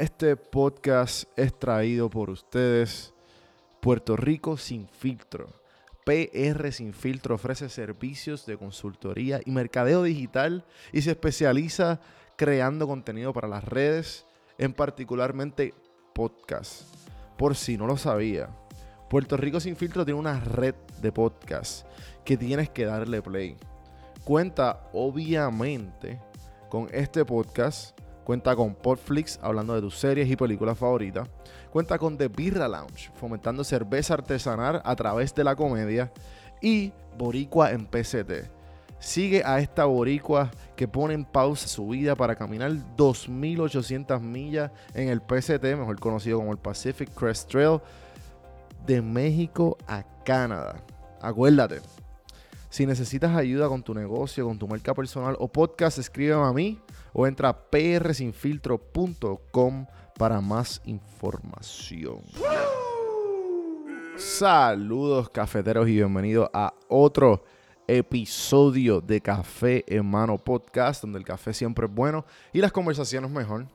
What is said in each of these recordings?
Este podcast es traído por ustedes. Puerto Rico sin filtro. PR Sin Filtro ofrece servicios de consultoría y mercadeo digital y se especializa creando contenido para las redes, en particularmente podcast. Por si no lo sabía, Puerto Rico Sin Filtro tiene una red de podcast que tienes que darle play. Cuenta obviamente con este podcast Cuenta con Podflix, hablando de tus series y películas favoritas. Cuenta con The Birra Lounge, fomentando cerveza artesanal a través de la comedia. Y Boricua en PCT. Sigue a esta boricua que pone en pausa su vida para caminar 2.800 millas en el PCT, mejor conocido como el Pacific Crest Trail, de México a Canadá. Acuérdate, si necesitas ayuda con tu negocio, con tu marca personal o podcast, escríbeme a mí o entra a prsinfiltro.com para más información. Saludos cafeteros y bienvenidos a otro episodio de Café en Mano Podcast, donde el café siempre es bueno y las conversaciones mejor.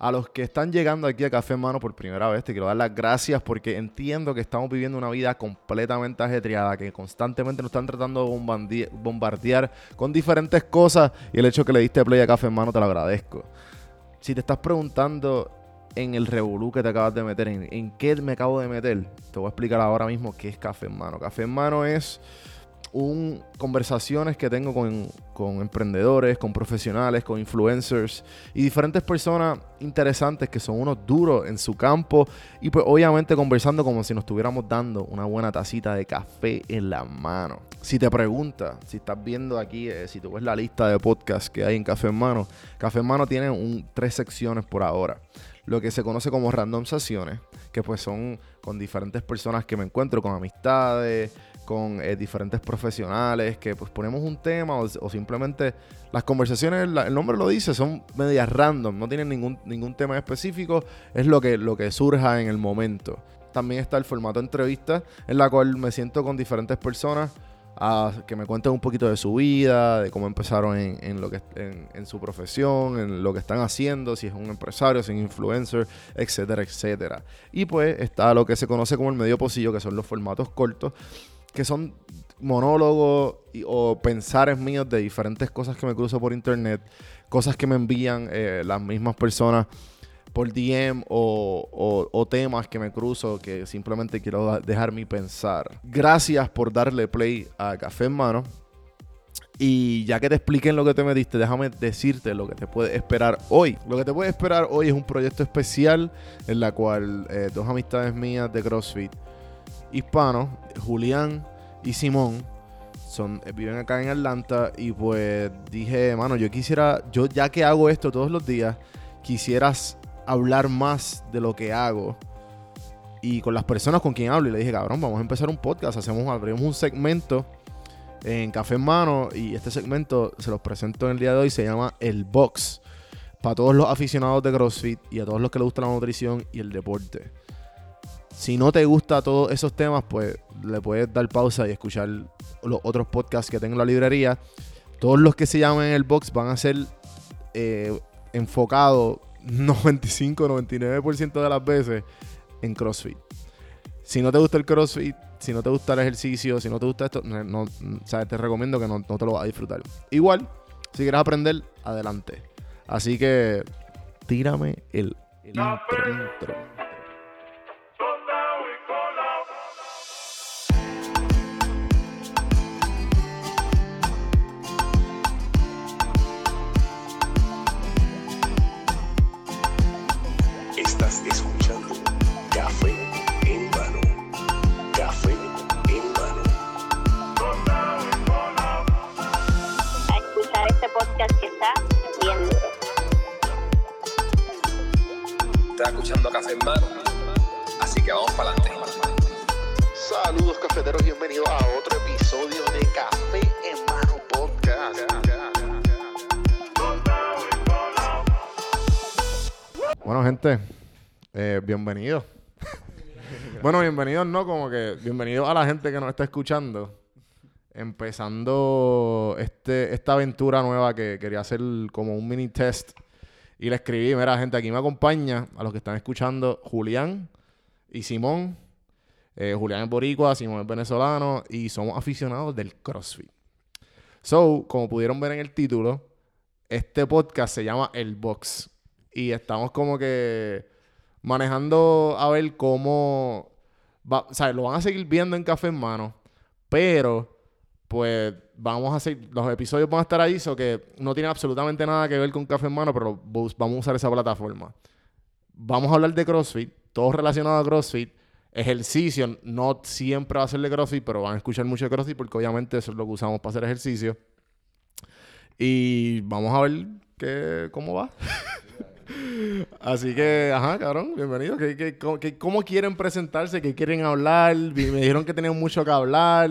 A los que están llegando aquí a Café en Mano por primera vez, te quiero dar las gracias porque entiendo que estamos viviendo una vida completamente ajetreada, que constantemente nos están tratando de bombardear con diferentes cosas y el hecho que le diste play a Café en Mano te lo agradezco. Si te estás preguntando en el revolú que te acabas de meter, en, en qué me acabo de meter, te voy a explicar ahora mismo qué es Café en Mano. Café en Mano es un, conversaciones que tengo con, con, emprendedores, con profesionales, con influencers y diferentes personas interesantes que son unos duros en su campo y pues obviamente conversando como si nos estuviéramos dando una buena tacita de café en la mano. Si te preguntas, si estás viendo aquí, eh, si tú ves la lista de podcasts que hay en Café en Mano, Café en Mano tiene tres secciones por ahora lo que se conoce como random sesiones, que pues son con diferentes personas que me encuentro, con amistades, con eh, diferentes profesionales, que pues ponemos un tema o, simplemente las conversaciones, el nombre lo dice, son medias random, no tienen ningún, ningún tema específico, es lo que, lo que surja en el momento. También está el formato entrevista, en la cual me siento con diferentes personas a que me cuenten un poquito de su vida, de cómo empezaron en, lo que, en, su profesión, en lo que están haciendo, si es un empresario, si es un influencer, etcétera, etcétera. Y pues está lo que se conoce como el medio pocillo, que son los formatos cortos, que son monólogos o pensares míos de diferentes cosas que me cruzo por internet, cosas que me envían eh, las mismas personas por DM o, temas que me cruzo que simplemente quiero dejar mi pensar. Gracias por darle play a Café en Mano. Y ya que te expliqué en lo que te metiste, déjame decirte lo que te puede esperar hoy. Lo que te puede esperar hoy es un proyecto especial en la cual eh, dos amistades mías de CrossFit hispanos, Julián y Simón, son, eh, viven acá en Atlanta y pues dije, mano, yo quisiera, yo ya que hago esto todos los días, quisieras hablar más de lo que hago y con las personas con quien hablo y le dije, cabrón, vamos a empezar un podcast, hacemos, abrimos un segmento en Café en Mano y este segmento se los presento en el día de hoy, se llama El Box, para todos los aficionados de CrossFit y a todos los que les gusta la nutrición y el deporte. Si no te gusta todos esos temas, pues le puedes dar pausa y escuchar los otros podcasts que tengo en la librería. Todos los que se llaman en el box van a ser eh, enfocados 95-99% de las veces en CrossFit. Si no te gusta el CrossFit, si no te gusta el ejercicio, si no te gusta esto, no, te recomiendo que no, te lo vas a disfrutar. Igual, si quieres aprender, adelante. Así que tírame el, el intro. escuchando Café en Mano. Así que vamos para adelante. Saludos cafeteros, bienvenidos a otro episodio de Café en Mano Podcast. Bueno, gente, eh, bienvenidos. bueno, bienvenidos, no, como que bienvenidos a la gente que nos está escuchando. Empezando este, esta aventura nueva que quería hacer como un mini test Y le escribí, mira, gente, aquí me acompaña a los que están escuchando Julián y Simón. Eh, Julián es boricua, Simón es venezolano y somos aficionados del CrossFit. So, como pudieron ver en el título, este podcast se llama El Box. Y estamos como que manejando a ver cómo... Va, o sea, lo van a seguir viendo en Café en Mano, pero pues vamos a hacer, los episodios van a estar ahí, eso que no tiene absolutamente nada que ver con Café en Mano, pero vamos a usar esa plataforma. Vamos a hablar de CrossFit, todo relacionado a CrossFit, ejercicio, no siempre va a ser de CrossFit, pero van a escuchar mucho de CrossFit porque obviamente eso es lo que usamos para hacer ejercicio. Y vamos a ver qué, cómo va. Así que, ajá, cabrón, bienvenido. cómo, quieren presentarse? ¿Qué quieren hablar? Me dijeron que tenían mucho que hablar.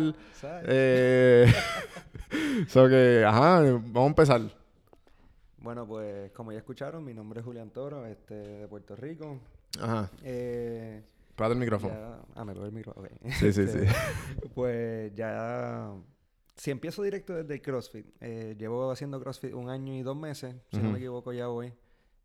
Eh, so que, ajá, vamos a empezar. Bueno, pues como ya escucharon, mi nombre es Julián Toro, este, de Puerto Rico. Ajá. Eh, el micrófono. ah, me el micrófono. Sí, sí, sí. Este, pues ya si empiezo directo desde el CrossFit, eh, llevo haciendo CrossFit un año y dos meses, si no me equivoco ya voy.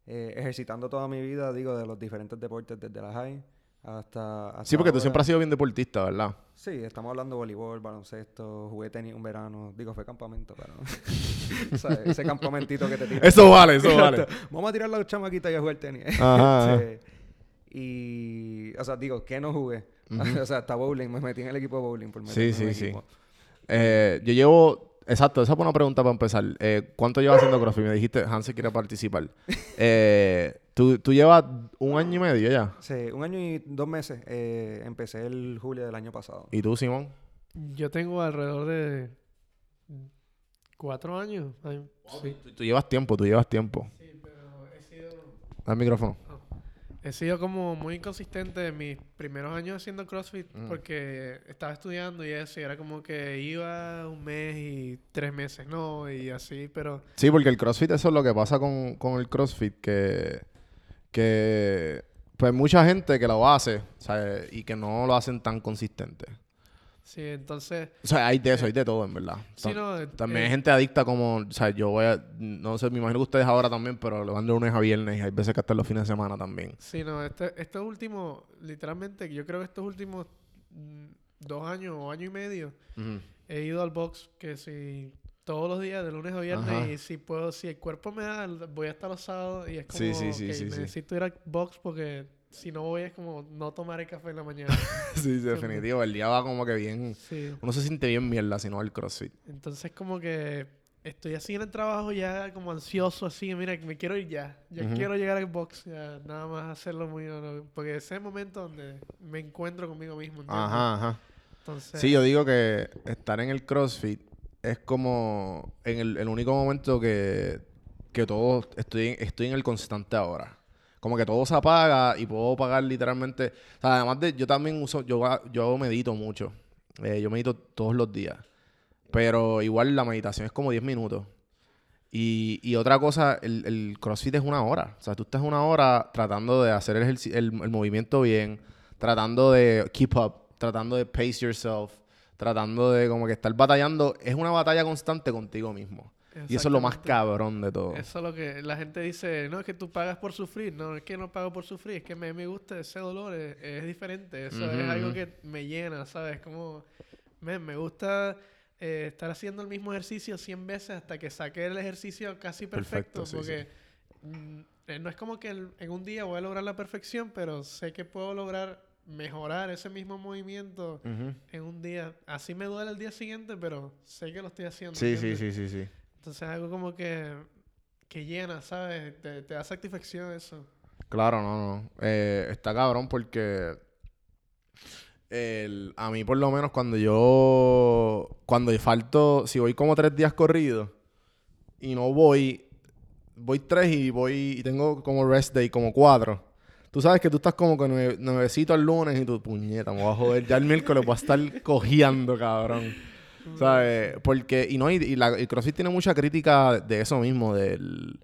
Eh, ejercitando toda mi vida, digo, de los diferentes deportes, desde la high hasta... sí, porque tú siempre has sido bien deportista, ¿verdad? Sí, estamos hablando de voleibol, baloncesto, jugué tenis un verano. Digo, fue campamento, pero... ese campamentito que te tiras. Eso vale, eso vale. Vamos a tirar la chamaquita y a jugar tenis. Ajá. y... O sea, digo, ¿qué no jugué? o sea, hasta bowling. Me metí en el equipo de bowling por Sí, sí, sí. Eh, yo llevo Exacto, esa fue una pregunta para empezar. Eh, ¿Cuánto llevas haciendo CrossFit? Me dijiste, Hansen quiere participar. Eh, ¿tú, ¿tú, llevas un año y medio ya? Sí, un año y dos meses. Eh, empecé el julio del año pasado. ¿Y tú, Simón? Yo tengo alrededor de cuatro años. sí. tú, llevas tiempo, tú llevas tiempo. Sí, pero he sido... Al micrófono he sido como muy inconsistente en mis primeros años haciendo CrossFit mm. porque estaba estudiando y eso, y era como que iba un mes y tres meses, ¿no? Y así, pero... Sí, porque el CrossFit, eso es lo que pasa con, con el CrossFit, que, que pues mucha gente que lo hace, Y que no lo hacen tan consistente. Sí, entonces... O sea, hay de eso, hay de todo, en verdad. Sí, no, también hay eh, gente adicta como... O sea, yo voy a... No sé, me imagino que ustedes ahora también, pero lo van de lunes a viernes y hay veces que hasta los fines de semana también. Sí, no, este, estos últimos... Literalmente, yo creo que estos últimos mm, dos años o año y medio he ido al box que si todos los días, de lunes a viernes, y si puedo, si el cuerpo me da, voy a estar los sábados y es como sí, sí, sí, que necesito ir al box porque si no voy es como no tomar el café en la mañana. sí, definitivo. El día va como que bien. Uno se siente bien mierda si no va al CrossFit. Entonces, como que estoy así en el trabajo ya como ansioso, así. Mira, me quiero ir ya. Ya quiero llegar al box. Ya, nada más hacerlo muy. porque ese es el momento donde me encuentro conmigo mismo. Ajá, ajá. sí, yo digo que estar en el CrossFit es como en el, el único momento que, que todo estoy, estoy en el constante ahora como que todo se apaga y puedo pagar literalmente. O sea, además de, yo también uso, yo, yo medito mucho. Eh, yo medito todos los días. Pero igual la meditación es como 10 minutos. Y, y otra cosa, el, CrossFit es una hora. O sea, tú estás una hora tratando de hacer el, el movimiento bien, tratando de keep up, tratando de pace yourself, tratando de como que estar batallando. Es una batalla constante contigo mismo. Y eso es lo más cabrón de todo. Eso es lo que la gente dice, no, es que tú pagas por sufrir. No, es que no pago por sufrir, es que me, me gusta ese dolor, es, diferente. Eso es algo que me llena, ¿sabes? Como, me, me gusta eh, estar haciendo el mismo ejercicio 100 veces hasta que saque el ejercicio casi perfecto. porque mm, eh, no es como que en un día voy a lograr la perfección, pero sé que puedo lograr mejorar ese mismo movimiento en un día. Así me duele el día siguiente, pero sé que lo estoy haciendo. Sí, sí, sí, sí, sí. Entonces algo como que, que llena, ¿sabes? Te, da satisfacción eso. Claro, no, no. Eh, está cabrón porque a mí por lo menos cuando yo, cuando falto, si voy como tres días corridos y no voy, voy tres y voy y tengo como rest day como cuatro. Tú sabes que tú estás como nueve, nuevecito el lunes y tu puñeta, me voy a joder. Ya el miércoles voy a estar cojeando, cabrón. ¿Sabes? Porque, y no, y, el CrossFit tiene mucha crítica de eso mismo, del,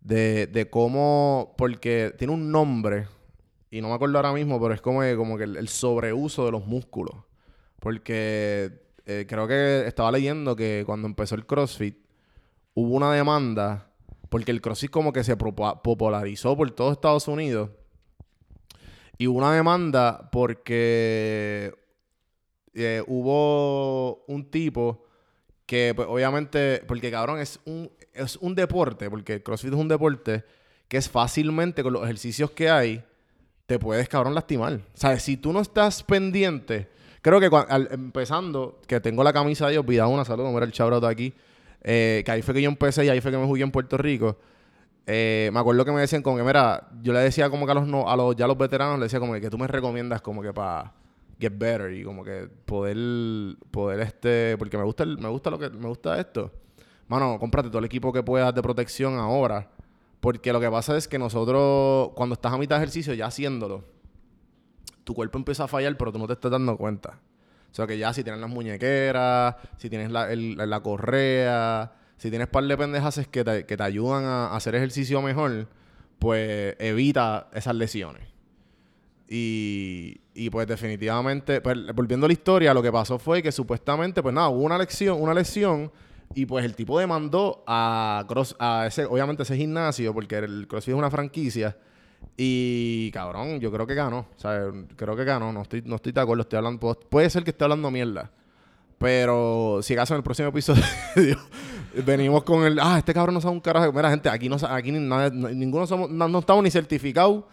de, de cómo, porque tiene un nombre, y no me acuerdo ahora mismo, pero es como, como que el, sobreuso de los músculos. Porque eh, creo que estaba leyendo que cuando empezó el CrossFit, hubo una demanda porque el CrossFit como que se popularizó por todo Estados Unidos. Y hubo una demanda porque eh, hubo un tipo que, pues, obviamente, porque cabrón, es un, es un deporte, porque CrossFit es un deporte que es fácilmente con los ejercicios que hay, te puedes, cabrón, lastimar. O sea, si tú no estás pendiente, creo que al- empezando, que tengo la camisa de Olvidado una saludo, mira el chabroto aquí, eh, que ahí fue que yo empecé y ahí fue que me jugué en Puerto Rico. Eh, me acuerdo que me decían como que, mira, yo le decía como que a los, no, a los ya los veteranos, le decía como que, que tú me recomiendas como que para get better y como que poder, poder este, porque me gusta, el- me gusta lo que, me gusta esto. Mano, cómprate todo el equipo que puedas de protección ahora. Porque lo que pasa es que nosotros, cuando estás a mitad de ejercicio, ya haciéndolo, tu cuerpo empieza a fallar, pero tú no te estás dando cuenta. O sea que ya si tienes las muñequeras, si tienes la, la correa, si tienes par de pendejas que te, que te ayudan a hacer ejercicio mejor, pues evita esas lesiones. Y, y pues definitivamente, pues, volviendo a la historia, lo que pasó fue que supuestamente, pues nada, hubo una lesión, una lesión y pues el tipo demandó a Cross, a ese, obviamente ese gimnasio, porque el CrossFit es una franquicia. Y cabrón, yo creo que ganó. O sea, creo que ganó. No estoy, no estoy de acuerdo. Estoy hablando. Puede ser que esté hablando mierda. Pero si acaso en el próximo episodio venimos con el. Ah, este cabrón no sabe un carajo. Mira, gente, aquí no aquí ni nada- no- ninguno no, no estamos ni certificados,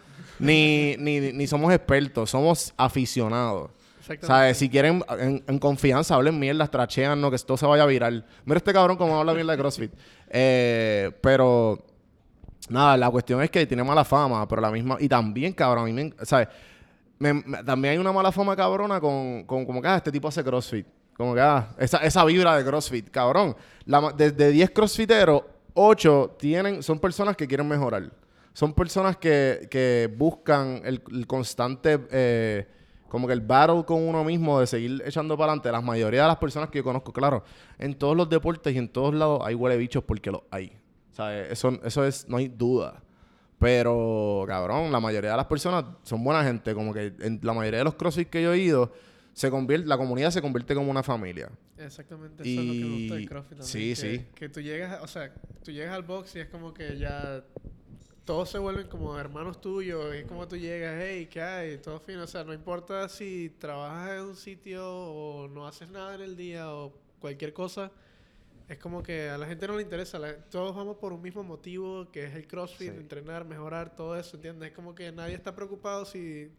ni, ni, ni somos expertos, somos aficionados. Exactamente. ¿Sabes? Si quieren en, en confianza, hablen mierda, trachean, no, que esto se vaya a viral. Mira este cabrón como habla mierda de CrossFit. Eh, pero, nada, la cuestión es que tiene mala fama, pero la misma. Y también, cabrón, a mí me- ¿sabes? Me- me- también hay una mala fama cabrona con, con como que, ah, este tipo hace CrossFit. Como que, ah, esa, esa vibra de CrossFit, cabrón. La de, de 10 CrossFiteros, 8 tienen, son personas que quieren mejorar. Son personas que, que buscan el, el constante, eh, como que el battle con uno mismo de seguir echando para adelante. La mayoría de las personas que yo conozco, claro, en todos los deportes y en todos lados hay huele bichos porque los hay. ¿Sabes? Eso, eso es, no hay duda. Pero, cabrón, la mayoría de las personas son buena gente. Como que en la mayoría de los CrossFit que yo he ido, se convierte, la comunidad se convierte como una familia. Exactamente, eso es lo que me gusta del CrossFit también. sí, que, sí. Que tú llegas, o sea, tú llegas al box y es como que ya todos se vuelven como hermanos tuyos. Es como tú llegas, hey, ¿qué hay? Todo fino. O sea, no importa si trabajas en un sitio o no haces nada en el día o cualquier cosa. Es como que a la gente no le interesa. la- todos vamos por un mismo motivo, que es el CrossFit, Sí. entrenar, mejorar, todo eso, ¿entiendes? Es como que nadie está preocupado si,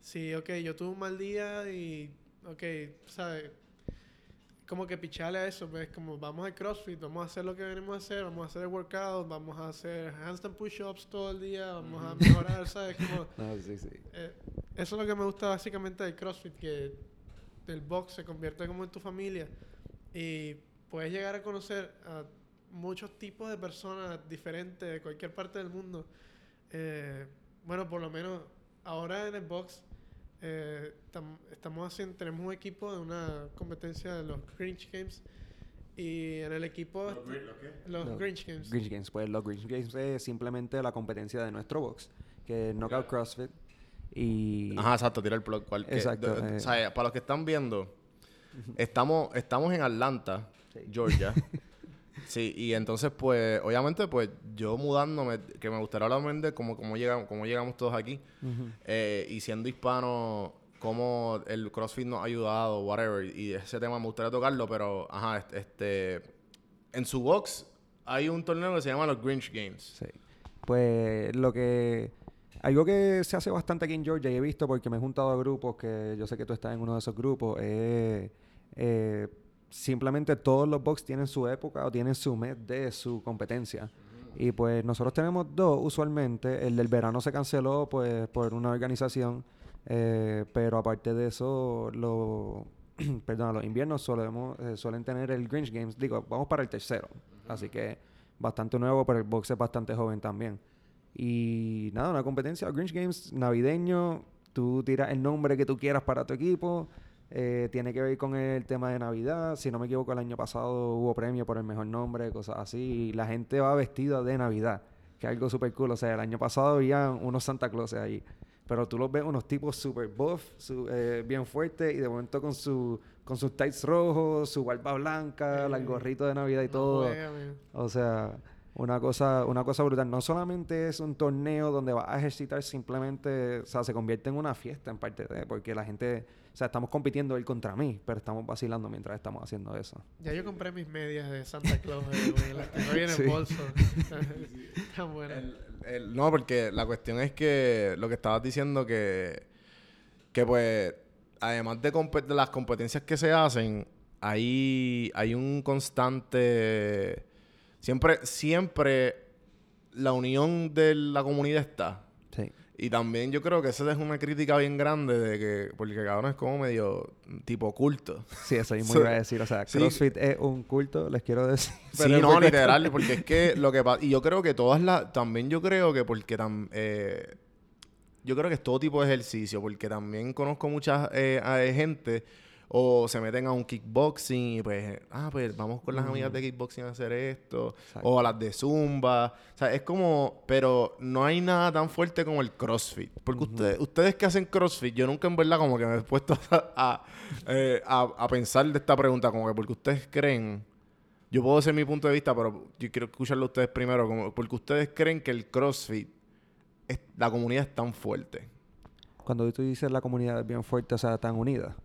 si, ok, yo tuve un mal día y, ok, ¿sabes? Como que picharle a eso, pues como vamos al CrossFit, vamos a hacer lo que venimos a hacer, vamos a hacer el workout, vamos a hacer handstand push-ups todo el día, vamos a mejorar, ¿sabes? Como, No, sí, sí. eh, eso es lo que me gusta básicamente del CrossFit, que el box se convierte como en tu familia y puedes llegar a conocer a muchos tipos de personas diferentes de cualquier parte del mundo. Eh, bueno, por lo menos ahora en el box eh, tam- estamos haciendo, tenemos un equipo de una competencia de los Grinch Games y en el equipo los Los Grinch Games. Grinch Games, pues los Grinch Games es simplemente la competencia de nuestro box, que es Knockout CrossFit. Y Ajá, exacto, tira el plug. cual- Exacto, eh. o sea, para los que están viendo, estamos, estamos en Atlanta, Sí. Georgia. sí, y entonces, pues, obviamente, pues, yo mudándome, que me gustaría hablar de cómo, cómo, llegamos, cómo llegamos todos aquí, eh, y siendo hispano, cómo el CrossFit nos ha ayudado, whatever, y ese tema me gustaría tocarlo, pero, ajá, este, en su box hay un torneo que se llama los Grinch Games. Sí. Pues lo que... Algo que se hace bastante aquí en Georgia y he visto porque me he juntado a grupos que yo sé que tú estás en uno de esos grupos, es eh, simplemente todos los box tienen su época o tienen su mes de su competencia. Y pues nosotros tenemos dos usualmente. El del verano se canceló pues por una organización, eh, pero aparte de eso, lo, perdón, los inviernos solemos, eh, suelen tener el Grinch Games. Digo, vamos para el tercero. Así que bastante nuevo, pero el box es bastante joven también. Y nada, una competencia Grinch Games navideño. Tú tiras el nombre que tú quieras para tu equipo. Eh, tiene que ver con el tema de Navidad. Si no me equivoco, el año pasado hubo premio por el mejor nombre, cosas así. Y la gente va vestida de Navidad, que es algo súper cool. O sea, el año pasado había unos Santa Claus ahí. Pero tú los ves unos tipos súper buff, su- eh, bien fuertes, y de momento con, su, con sus tights rojos, su barba blanca, el gorrito de Navidad y No todo. juega. O sea, una cosa, una cosa brutal. No solamente es un torneo donde vas a ejercitar, simplemente, o sea, se convierte en una fiesta en parte de, porque la gente, o sea, estamos compitiendo él contra mí, pero estamos vacilando mientras estamos haciendo eso. Ya yo compré mis medias de Santa Claus, eh, güey, las que no vienen Sí. en bolso. Están buenas. El- no, porque la cuestión es que lo que estabas diciendo que, que pues, además de las competencias que se hacen, hay, hay un constante... Siempre, siempre la unión de la comunidad está. Sí. Y también yo creo que esa es una crítica bien grande de que... Porque cabrón es como medio tipo culto. Sí, eso mismo So- iba a decir. O sea, sí. CrossFit es un culto, les quiero decir. Sí, Pero es no, porque- literal, porque es que lo que pasa... Y yo creo que todas las... También yo creo que porque tam, eh, Yo creo que es todo tipo de ejercicio, porque también conozco mucha eh, gente o se meten a un kickboxing y pues, ah, pues vamos con las amigas de kickboxing a hacer esto, Exacto. o a las de zumba. O sea, es como, pero no hay nada tan fuerte como el CrossFit. Porque ustedes, ustedes que hacen CrossFit, yo nunca en verdad como que me he puesto a, a, eh, a- a pensar de esta pregunta, como que porque ustedes creen, yo puedo decir mi punto de vista, pero yo quiero escucharlo a ustedes primero, como porque ustedes creen que el CrossFit, es- la comunidad es tan fuerte. Cuando tú dices la comunidad es bien fuerte, o sea, tan unida.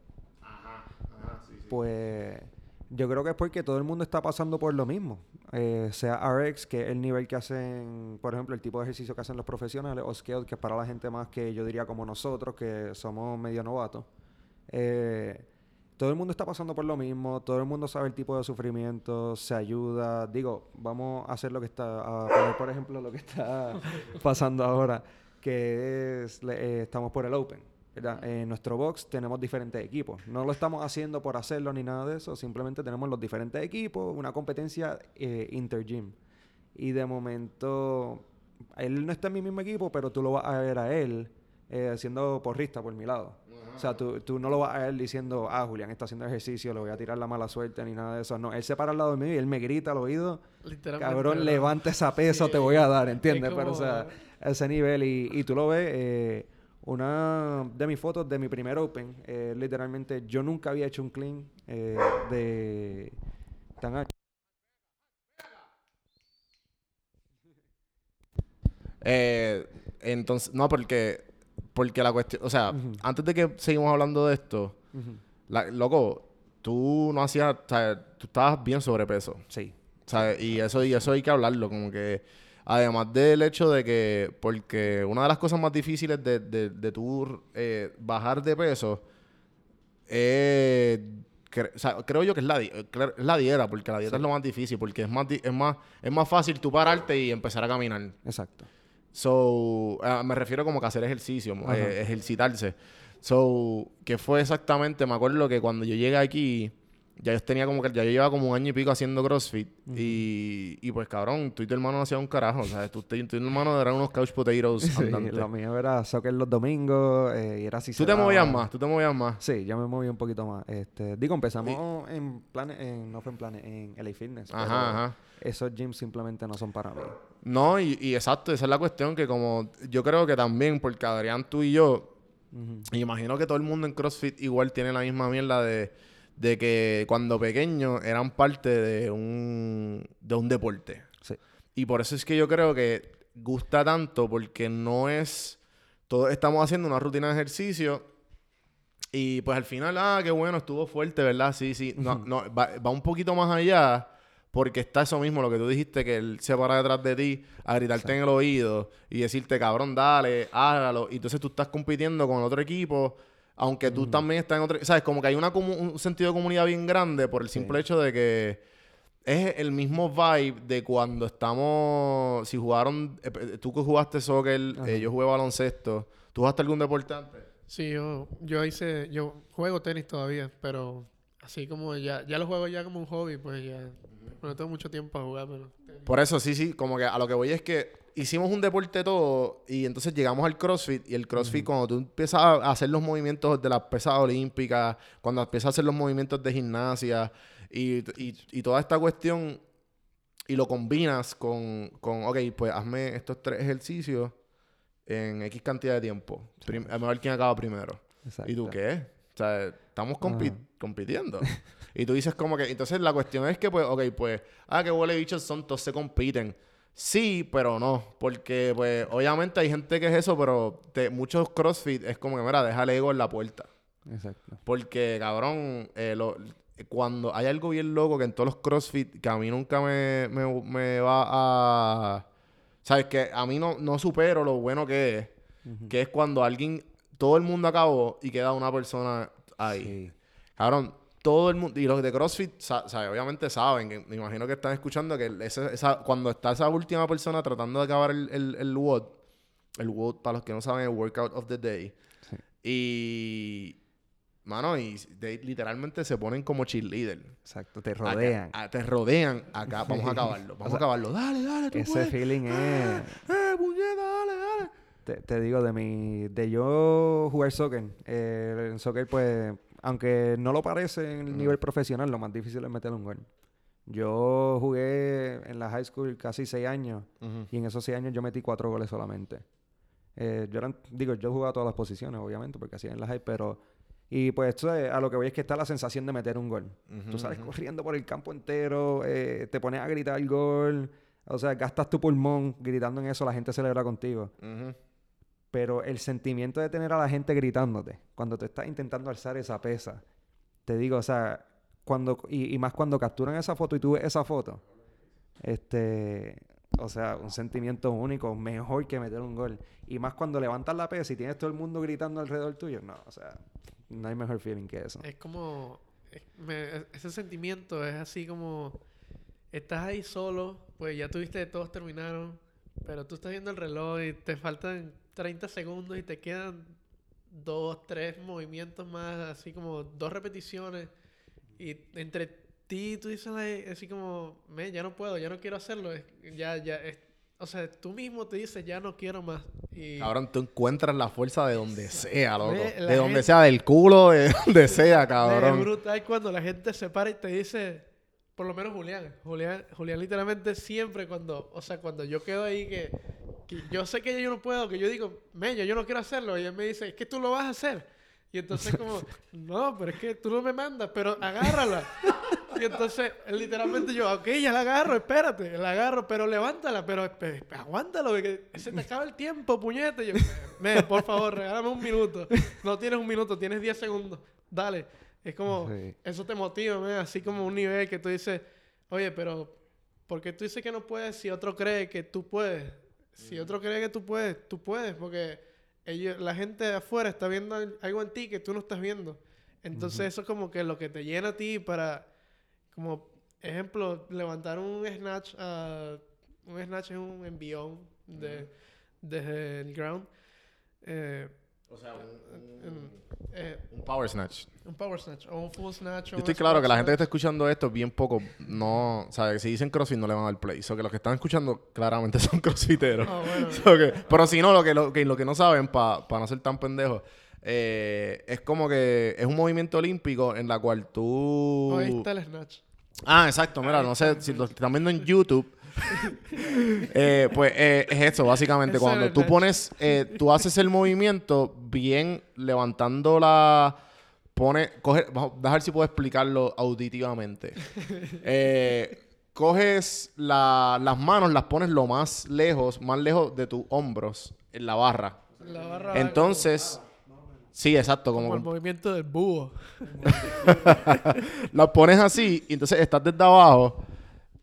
Pues yo creo que es porque todo el mundo está pasando por lo mismo. Eh, sea RX, que es el nivel que hacen, por ejemplo, el tipo de ejercicio que hacen los profesionales, o Scale, que es para la gente más que yo diría como nosotros, que somos medio novatos. Eh, todo el mundo está pasando por lo mismo, todo el mundo sabe el tipo de sufrimiento, se ayuda. Digo, vamos a hacer lo que está, a poner por ejemplo lo que está pasando ahora, que es, eh, estamos por el Open. ¿Verdad? En nuestro box tenemos diferentes equipos. No lo estamos haciendo por hacerlo ni nada de eso, simplemente tenemos los diferentes equipos, una competencia eh, inter-gym. Y de momento, él no está en mi mismo equipo, pero tú lo vas a ver a él eh, siendo porrista por mi lado. O sea, tú, tú no lo vas a ver diciendo, ah, Julián está haciendo ejercicio, le voy a tirar la mala suerte ni nada de eso. No, él se para al lado de mí y él me grita al oído, Literalmente. cabrón, ¿verdad? levanta esa pesa, te voy a dar, ¿entiendes? Es Pero, o sea, ese nivel. Y, y tú lo ves, eh, una de mis fotos de mi primer Open, eh, literalmente, yo nunca había hecho un clean eh, de tan alto. Eh, entonces, no, porque, porque la cuestión, o sea, antes de que seguimos hablando de esto, la- loco, tú no hacías, o sea, tú estabas bien sobrepeso. Sí. ¿sabes? Y eso, y eso hay que hablarlo, como que además del hecho de que, porque una de las cosas más difíciles de, de, de tú eh, bajar de peso es, cre- o sea, creo yo que es la, di- eh, la dieta, porque la dieta es lo más difícil, porque es más, di- es más, es más fácil tú pararte y empezar a caminar. Exacto. So, ah, me refiero como que hacer ejercicio, eh, ejercitarse. So, que fue exactamente, me acuerdo que cuando yo llegué aquí, ya yo tenía como que, ya yo llevaba como un año y pico haciendo CrossFit. y, y pues cabrón, tú y tu hermano no hacían un carajo, o sea, tú, tú y tu hermano eran unos couch potatoes Sí, andantes. lo mío era soccer los domingos eh, y era así. Tú te movías más, tú te movías más. Sí, yo me moví un poquito más. Este, digo, empezamos en planes, en, no fue en planes, en LA Fitness. pero Ajá, ajá. Esos gyms simplemente no son para mí. No, y, y exacto, esa es la cuestión que como yo creo que también, porque Adrián, tú y yo. Y imagino que todo el mundo en CrossFit igual tiene la misma mierda de, de que cuando pequeños eran parte de un, de un deporte. Sí. Y por eso es que yo creo que gusta tanto porque no es... Todos estamos haciendo una rutina de ejercicio y pues al final, ah, qué bueno, estuvo fuerte, ¿verdad? Sí, sí. No, no, va, va un poquito más allá porque está eso mismo, lo que tú dijiste, que él se para detrás de ti a gritarte en el oído y decirte, cabrón, dale, hágalo. Y entonces tú estás compitiendo con otro equipo, aunque tú también estás en otro... ¿Sabes? Como que hay una un sentido de comunidad bien grande por el simple hecho de que es el mismo vibe de cuando estamos... Si jugaron... eh, eh, tú que jugaste soccer, eh, yo jugué baloncesto. ¿Tú jugaste algún deporte antes? Sí, yo, yo hice, yo juego tenis todavía, pero así como ya, ya lo juego ya como un hobby, pues ya, no tengo mucho tiempo a jugar, pero Por eso, sí, sí, como que a lo que voy es que hicimos un deporte todo y entonces llegamos al CrossFit y el CrossFit cuando tú empiezas a hacer los movimientos de las pesas olímpicas, cuando empiezas a hacer los movimientos de gimnasia y, y, y toda esta cuestión y lo combinas con, con, ok, pues hazme estos tres ejercicios en X cantidad de tiempo. Prim- a ver quién acaba primero. ¿Y tú qué? O sea, estamos compi- compitiendo. y tú dices como que... Entonces la cuestión es que, pues, ok, pues... Ah, que huele bichos son, todos se compiten. Sí, pero no. Porque, pues, obviamente hay gente que es eso, pero te- muchos CrossFit es como que, mira, deja el ego en la puerta. Exacto. Porque, cabrón, eh, lo- cuando hay algo bien loco que en todos los CrossFit, que a mí nunca me, me- me va a... ¿Sabes? Que a mí no, no supero lo bueno que es. Que es cuando alguien, todo el mundo acabó y queda una persona ahí. Sí. Cabrón, todo el mundo, y los de CrossFit, sa- sabe, obviamente saben, que me imagino que están escuchando que esa, cuando está esa última persona tratando de acabar el, el, el WOD, el WOD, para los que no saben, el Workout of the Day, y, mano, y de- literalmente se ponen como cheerleader. Exacto. Te Acá- rodean. a- te rodean acá, vamos a acabarlo, vamos a acabarlo, dale, dale, tú Ese puedes. feeling es... ¡Eh, puñeta, dale, dale! Te, te digo, de mi... De yo jugar soccer. eh, en soccer, pues... Aunque no lo parece en el nivel profesional, lo más difícil es meter un gol. Yo jugué en la high school casi seis años. Y en esos seis años yo metí cuatro goles solamente. Eh, yo era- digo, yo jugaba todas las posiciones, obviamente, porque así en la high, pero... Y pues esto es- a lo que voy es que está la sensación de meter un gol. Tú sales corriendo por el campo entero, eh, te pones a gritar el gol, o sea, gastas tu pulmón gritando en eso, la gente celebra contigo. Pero el sentimiento de tener a la gente gritándote, cuando tú estás intentando alzar esa pesa, te digo, o sea, cuando, y, más cuando capturan esa foto y tú ves esa foto, este, o sea, un sentimiento único, mejor que meter un gol. Y más cuando levantas la pesa y tienes todo el mundo gritando alrededor tuyo, no, o sea, no hay mejor feeling que eso. Es como. es- me- e- ese sentimiento es así como. Estás ahí solo, pues ya tuviste, todos terminaron. Pero tú estás viendo el reloj y te faltan 30 segundos y te quedan dos, tres movimientos más, así como dos repeticiones. Y entre ti tú dices así como, me, ya no puedo, ya no quiero hacerlo. es- ya, ya, es- o sea, tú mismo te dices, ya no quiero más. Y Cabrón, tú encuentras la fuerza de donde sea, loco. De donde sea, del culo, de donde sea, Es cabrón. brutal cuando la gente se para y te dice, por lo menos Julián, Julián, Julián literalmente siempre cuando, o sea, cuando yo quedo ahí que, que yo sé que yo no puedo, que yo digo, Mello, yo no quiero hacerlo, y él me dice, es que tú lo vas a hacer. Y entonces como, no, pero es que tú no me mandas, pero agárrala. Y entonces, literalmente yo, ok, ya la agarro, espérate, la agarro, pero levántala, pero aguántalo, que se te acaba el tiempo, puñete. Yo, me, por favor, regálame un minuto. No tienes un minuto, tienes 10 segundos. Dale. Es como, Sí. eso te motiva, me, así como un nivel que tú dices, oye, pero, ¿por qué tú dices que no puedes si otro cree que tú puedes? Si otro cree que tú puedes, tú puedes, porque ellos, la gente de afuera está viendo al- algo en ti que tú no estás viendo. Entonces eso es como que lo que te llena a ti para, como ejemplo, levantar un snatch, ah, un snatch es un envión de, desde el ground. Eh, O sea, en- eh, un power snatch. un power snatch o un full snatch. Yo estoy claro que la gente que está escuchando esto bien poco, no, o sea, si dicen CrossFit no le van a dar play. So que los que están escuchando claramente son crossfiteros. Ah, bueno. So que- pero si no, lo que, lo que, lo que no saben, para no ser tan pendejos, eh, es como que es un movimiento olímpico en la cual tú... Ahí está el snatch. Ah, exacto, mira, no sé si lo están viendo en YouTube. eh, pues eh, es eso, básicamente. Cuando tú pones, eh, tú haces el movimiento bien levantando la. Pone, coge, vamos, a ver si puedo explicarlo auditivamente. Coges la- las manos, las pones lo más lejos, más lejos de tus hombros en la barra. La barra Entonces, sí, exacto, como, el movimiento del búho. la pones así y entonces estás desde abajo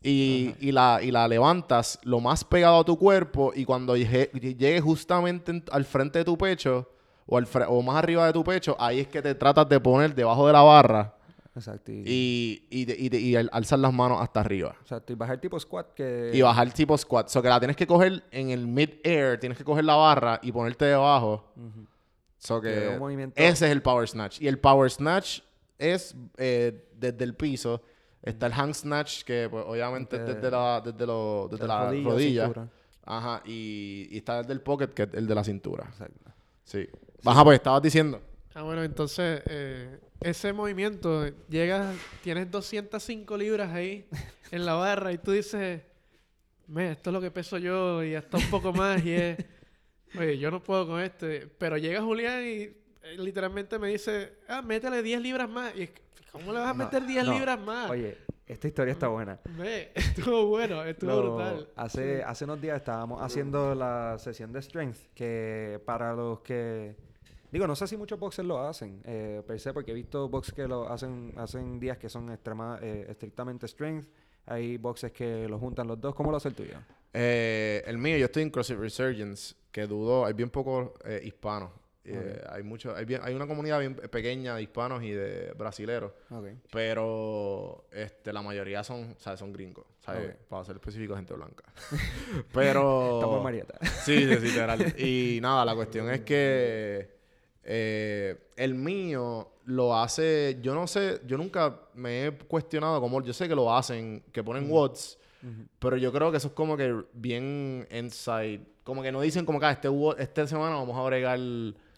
y, y la, y la levantas lo más pegado a tu cuerpo y cuando llegue, llegue justamente en- al frente de tu pecho o, al o más arriba de tu pecho, ahí es que te tratas de poner debajo de la barra Exacto. Y, y, de- y de- y al- alzar las manos hasta arriba. exacto. Y bajar tipo squat que... Y bajar tipo squat. So que la tienes que coger en el mid-air, tienes que coger la barra y ponerte debajo. Que es que movimiento- ese es el power snatch. Y el power snatch es eh, desde el piso. Está el hang snatch, que pues, obviamente es Desde- la, desde lo- desde de la rodilla. Ajá. Y, y está el del pocket, que es el de la cintura. Exacto. Sí. Baja, pues estabas diciendo. Ah, bueno, entonces eh, ese movimiento, llegas, tienes 205 libras ahí en la barra y tú dices, me, esto es lo que peso yo y hasta un poco más y es, oye, yo no puedo con este. Pero llega Julián y literalmente me dice, ah, métele 10 libras más. Y es, que, ¿cómo le vas a No, meter 10 no. libras más? Oye, esta historia está buena. Ve, estuvo bueno, estuvo Lo- brutal. Hace, hace unos días estábamos haciendo la sesión de strength, que para los que... Digo, no sé si muchos boxers lo hacen, eh, per se, porque he visto boxes que lo hacen, hacen días que son extrema, eh, estrictamente strength. Hay boxes que lo juntan los dos. ¿Cómo lo hace el tuyo? Eh, el mío, yo estoy en CrossFit Resurgence, que dudo, hay bien pocos eh, hispanos. Eh, hay mucho, hay, bien- hay una comunidad bien pequeña de hispanos y de brasileros, pero este, la mayoría son, ¿sabes? son gringos. Para ser específico, gente blanca. pero... Estamos en Marieta. Sí, sí, sí, literal. Y nada, la cuestión es que eh, el mío lo hace, yo no sé, yo nunca me he cuestionado cómo, yo sé que lo hacen, que ponen watts, pero yo creo que eso es como que bien inside, como que no dicen como que ah, este, esta semana vamos a agregar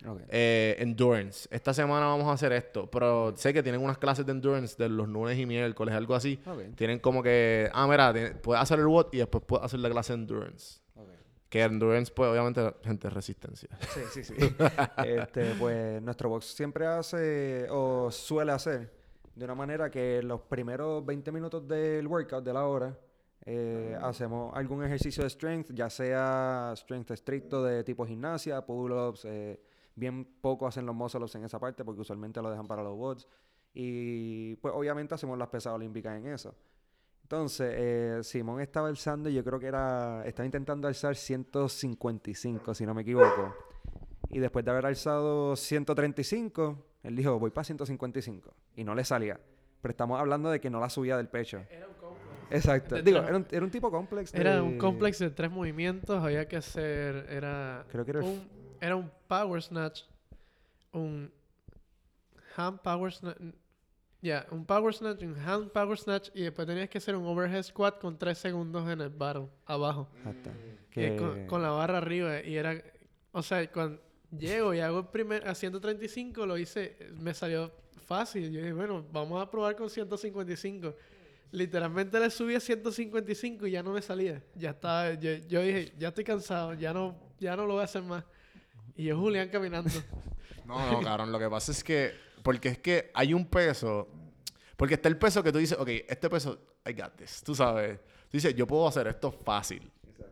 Ok. eh, endurance, esta semana vamos a hacer esto, pero sé que tienen unas clases de endurance de los lunes y miércoles, algo así. Tienen como que, ah, mira, tiene- puedes hacer el watt y después puedes hacer la clase de endurance. Ok. Que endurance, pues, obviamente, gente resistencia. Sí, sí, sí. este, pues nuestro box siempre hace o suele hacer de una manera que los primeros 20 minutos del workout de la hora eh, hacemos algún ejercicio de strength, ya sea strength estricto de tipo gimnasia, pull-ups, eh, bien poco hacen los muscle-ups en esa parte porque usualmente lo dejan para los watts. Y pues obviamente hacemos las pesas olímpicas en eso. Entonces, eh, Simón estaba alzando, yo creo que era, estaba intentando alzar 155, si no me equivoco. Y después de haber alzado 135, él dijo, voy para 155. Y no le salía. Pero estamos hablando de que no la subía del pecho. Era un complex. Exacto. De Digo, era un, era un tipo complex. Era de- un complex de tres movimientos, había que hacer, era Creo que era el un, era un power snatch, un hand power snatch, ya, un power snatch, un hand power snatch y después tenías que hacer un overhead squat con tres segundos en el bottom, abajo, Que- con la barra arriba y era, o sea, cuando llego y hago el primer, a 135 lo hice, me salió fácil, yo dije, bueno, vamos a probar con 155. Literalmente le subí a 155 y ya no me salía. Ya estaba, yo, yo dije, ya estoy cansado, ya no, ya no lo voy a hacer más. Y yo Julián caminando. No, no, cabrón. Lo que pasa es que... Porque es que hay un peso... Porque está el peso que tú dices, ok, este peso, I got this. Tú sabes. Tú dices, yo puedo hacer esto fácil.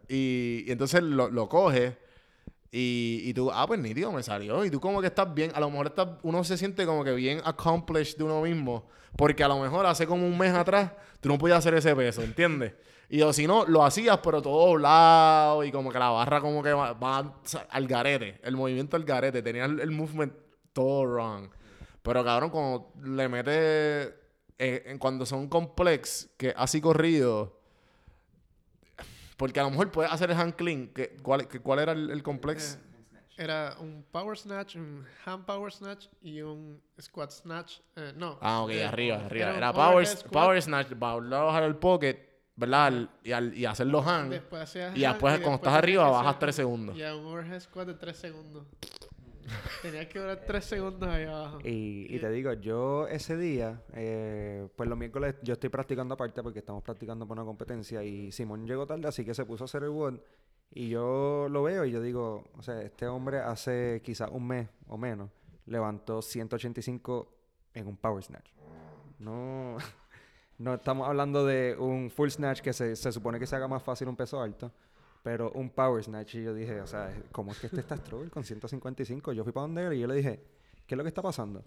Y, y entonces lo, lo coges y, y tú, ah, pues nítido, me salió. Y tú como que estás bien, a lo mejor estás, uno se siente como que bien accomplished de uno mismo. Porque a lo mejor hace como un mes atrás tú no podías hacer ese peso, ¿entiendes? Y o si no, lo hacías, pero todo doblado y como que la barra como que va, va al garete. El movimiento al garete. Tenía el, el movement todo wrong. Pero cabrón, cuando le metes... eh, en cuando son complex, que así corrido... Porque a lo mejor puedes hacer el hand clean. Que, ¿cuál, que- ¿Cuál era el, el complex? Era un power snatch, un hand power snatch y un squat snatch. Eh, no. Ah, ok, eh, arriba, arriba. un Era power, power snatch, bajar el pocket, ¿verdad? Al- y, al- y hacer los hand. Después Y después, cuando estás arriba, bajas hacer 3 segundos. Ya, un overhead squat de 3 segundos. Tenías que durar 3 segundos ahí abajo. Y, y te digo, yo ese día, eh, pues los miércoles yo estoy practicando aparte porque estamos practicando para una competencia y Simón llegó tarde, así que se puso a hacer el WOD y yo lo veo y yo digo, o sea, este hombre hace quizás un mes o menos levantó 185 en un power snatch. No, no estamos hablando de un full snatch que se, se supone que se haga más fácil un peso alto. Pero un power snatch y yo dije, o sea, ¿cómo es que este está struggle con 155? Yo fui para donde él y yo le dije, ¿qué es lo que está pasando?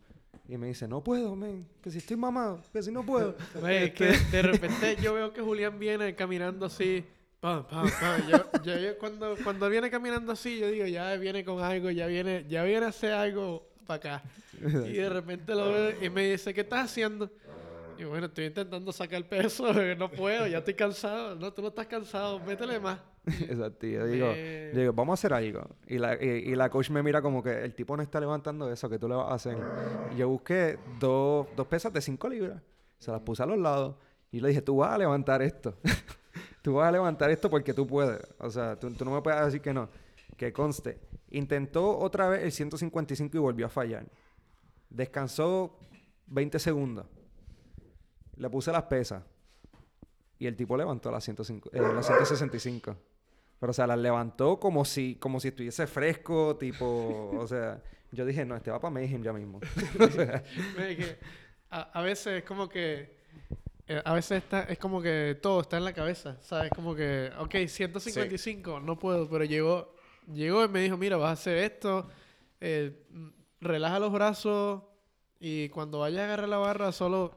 Y me dice, no puedo, men, que si estoy mamado, que si no puedo. Es que de repente yo veo que Julián viene caminando así. Pam, pam, pam. Yo, yo- yo cuando, cuando viene caminando así, yo digo, ya viene con algo, ya viene, ya viene a hacer algo para acá. Y de repente lo veo y me dice, ¿qué estás haciendo? Y bueno, estoy intentando sacar peso, no puedo, ya estoy cansado. No, tú no estás cansado, métele más. Exacto, yo digo, yo digo, vamos a hacer algo. Y la, y, y la coach me mira como que el tipo no está levantando eso que tú le vas a hacer. Y yo busqué dos, dos pesas de 5 libras, se las puse a los lados y le dije, tú vas a levantar esto. tú vas a levantar esto porque tú puedes. O sea, tú, tú no me puedes decir que no. Que conste. Intentó otra vez el 155 y volvió a fallar. Descansó 20 segundos. Le puse las pesas. Y el tipo levantó las, 105, eh, las 165. Pero, o sea, las levantó como si, como si estuviese fresco, tipo... O sea, yo dije, no, este va para Mayhem ya mismo. a, veces es como que eh, a veces está, es como que todo está en la cabeza, ¿sabes? Como que, ok, 155, no puedo, pero llegó, llegó y me dijo, mira, vas a hacer esto, eh, mm, relaja los brazos y cuando vayas a agarrar la barra, solo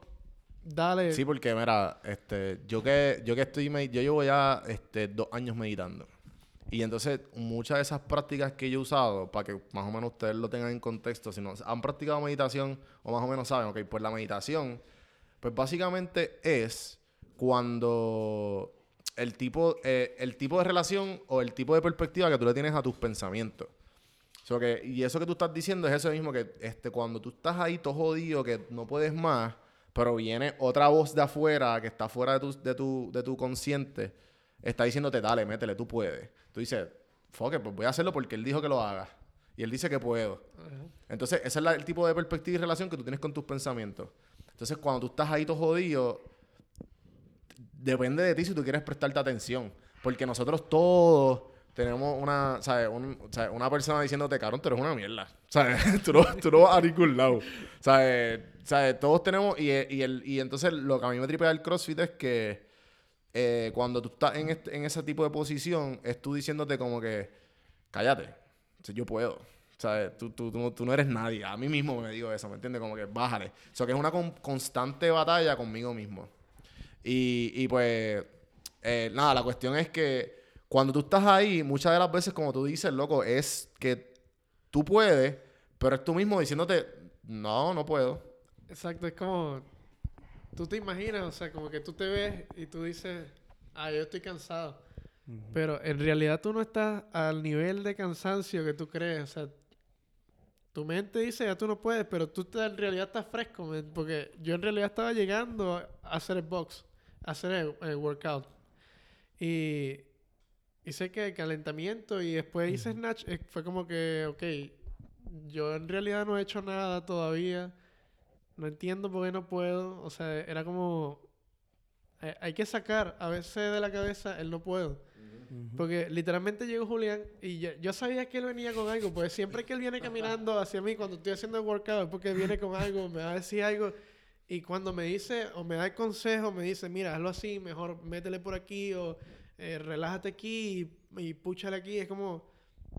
dale. Sí, porque mira, este, yo que, yo que estoy, yo llevo ya este, dos años meditando. Y entonces, muchas de esas prácticas que yo he usado, para que más o menos ustedes lo tengan en contexto, si no han practicado meditación o más o menos saben, ok, pues la meditación, pues básicamente es cuando el tipo, eh, el tipo de relación o el tipo de perspectiva que tú le tienes a tus pensamientos. So que, y eso que tú estás diciendo es eso mismo que este, cuando tú estás ahí todo jodido, que no puedes más, pero viene otra voz de afuera que está fuera de tu, de tu, de tu consciente, está diciéndote, dale, métele, tú puedes. Tú dices, fuck it, pues voy a hacerlo porque él dijo que lo haga. Y él dice que puedo. Entonces, ese es la- el tipo de perspectiva y relación que tú tienes con tus pensamientos. Entonces, cuando tú estás ahí todo jodido, depende de ti si tú quieres prestarte atención. Porque nosotros todos tenemos una, ¿sabes? Un- ¿sabes? Una persona diciéndote, cabrón, tú eres una mierda. ¿Sabes? tú, no, tú no vas a ningún lado. ¿Sabes? ¿Sabes? Todos tenemos... Y, el, y entonces lo que a mí me tripea el CrossFit es que eh, cuando tú estás en, este- en ese tipo de posición, es tú diciéndote como que, cállate, yo puedo. ¿Sabes? Tú, tú, tú, tú no eres nadie. A mí mismo me digo eso, ¿me entiendes? Como que bájale. O sea, que es una con- constante batalla conmigo mismo. Y, y pues, eh, nada, la cuestión es que cuando tú estás ahí, muchas de las veces, como tú dices, loco, es que tú puedes, pero es tú mismo diciéndote, no, no puedo. Exacto, es como, tú te imaginas, o sea, como que tú te ves y tú dices, ah, yo estoy cansado. Pero en realidad tú no estás al nivel de cansancio que tú crees, o sea, tu mente dice, ya tú no puedes, pero tú te- en realidad estás fresco, man, porque yo en realidad estaba llegando a hacer el box, a hacer el, el workout. Y hice que calentamiento y después hice snatch, eh, fue como que, ok, yo en realidad no he hecho nada todavía. No entiendo por qué no puedo. O sea, era como... eh, hay que sacar a veces de la cabeza el no puedo. Porque literalmente llegó Julián y ya- yo sabía que él venía con algo. Pues siempre que él viene caminando hacia mí cuando estoy haciendo el workout es porque viene con algo, me va a decir algo. Y cuando me dice o me da el consejo, me dice, mira, hazlo así, mejor métele por aquí o eh, relájate aquí y, y púchale aquí. Es como,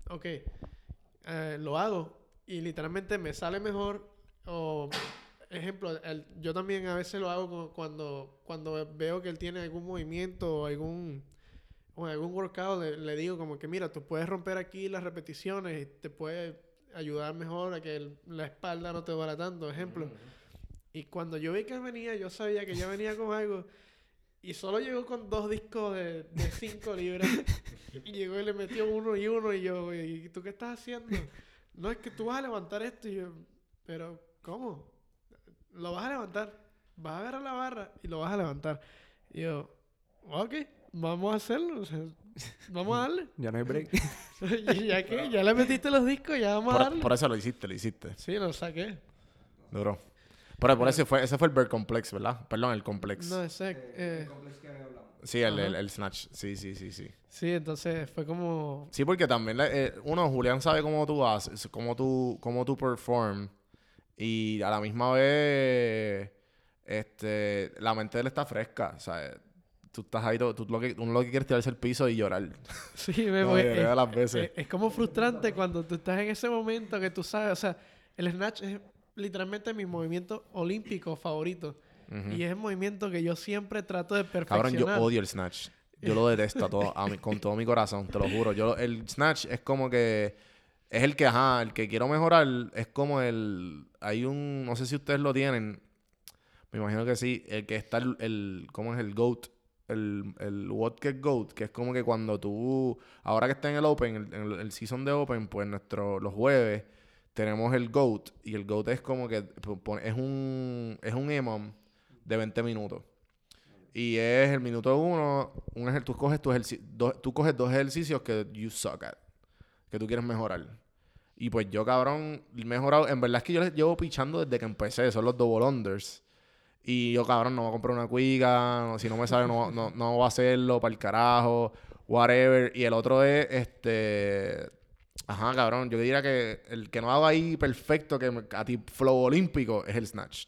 ok, eh, lo hago y literalmente me sale mejor. O, ejemplo, el- yo también a veces lo hago cu- cuando, cuando veo que él tiene algún movimiento o algún, o algún workout, le, le digo como que mira, tú puedes romper aquí las repeticiones y te puede ayudar mejor a que el- la espalda no te duela tanto, ejemplo. Y cuando yo vi que él venía, yo sabía que ya venía con algo. Y solo llegó con dos discos de 5 libras. y llegó y le metió uno y uno. Y yo, ¿y tú qué estás haciendo? No, es que tú vas a levantar esto. Y yo, ¿pero cómo? Lo vas a levantar. Vas a agarrar la barra y lo vas a levantar. Y yo, ok, vamos a hacerlo. o sea, vamos a darle. Ya no hay break. ya que, ya le metiste los discos, ya vamos a Por, darle. por eso lo hiciste, lo hiciste. Sí, lo saqué. Duro. Pero por ese fue, ese fue el Bird Complex, ¿verdad? Perdón, el Complex. No, ese... eh, sí, el, el, el Snatch. Sí, sí, sí, sí. sí, entonces fue como... Sí, porque también, eh, uno, Julián sabe cómo tú haces, cómo tú, cómo tú perform. Y a la misma vez, este, la mente de él está fresca. O sea, tú estás ahí, tú lo que, uno lo que quiere es tirarse al piso y llorar. Sí, me voy. de las veces. Es, es como frustrante cuando tú estás en ese momento que tú sabes, o sea, el snatch es literalmente mi movimiento olímpico favorito. Y es el movimiento que yo siempre trato de perfeccionar. Cabrón, yo odio el Snatch. Yo lo detesto a todo, a mi- con todo mi corazón, te lo juro. Yo, el Snatch es como que... Es el que, ajá, el que quiero mejorar es como el... Hay un... No sé si ustedes lo tienen. Me imagino que sí. El que está el... ¿Cómo es el GOAT? El, el GOAT. Que es como que cuando tú... Ahora que está en el Open, el- el, season de Open, pues nuestro, los jueves tenemos el GOAT. Y el GOAT es como que... Es un... Es un EMOM de 20 minutos. Y es el minuto uno, un tú, coges tu ejerci- do- tú coges dos ejercicios que you suck at, que tú quieres mejorar. Y pues yo, cabrón, mejorado. En verdad es que yo les llevo pichando desde que empecé, son los double unders. Y yo, cabrón, no voy a comprar una cuiga, si no me sale, no, no, no voy a hacerlo, para el carajo, whatever. Y el otro es, este. Ajá, cabrón, yo diría que el que no hago ahí perfecto, que a ti flow olímpico, es el snatch.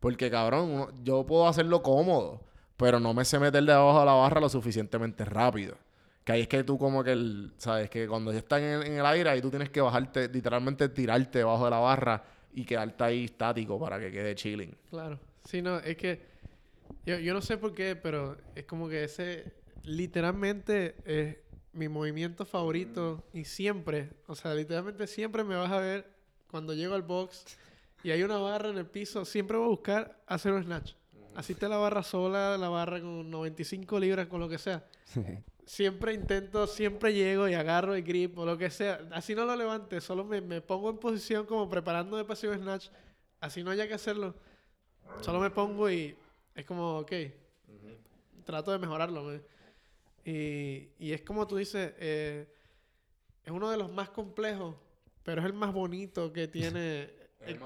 Porque, cabrón, uno- yo puedo hacerlo cómodo, pero no me sé meter de la barra lo suficientemente rápido. Que ahí es que tú como que, el, ¿sabes? Que cuando ya están en, en el aire, ahí tú tienes que bajarte, literalmente tirarte debajo de la barra y quedarte ahí estático para que quede chilling. Claro. Sí, no, es que yo, yo no sé por qué, pero es como que ese literalmente es mi movimiento favorito y siempre, o sea, literalmente siempre me vas a ver cuando llego al box y hay una barra en el piso, siempre voy a buscar hacer un snatch. Así esté la barra sola, la barra con 95 libras, con lo que sea. Siempre intento, siempre llego y agarro el grip o lo que sea. Así no lo levante, solo me, me pongo en posición como preparándome para hacer un snatch. Así no haya que hacerlo. Solo me pongo y es como, ok, trato de mejorarlo. me. Y, y es como tú dices, eh, es uno de los más complejos, pero es el más bonito que tiene. es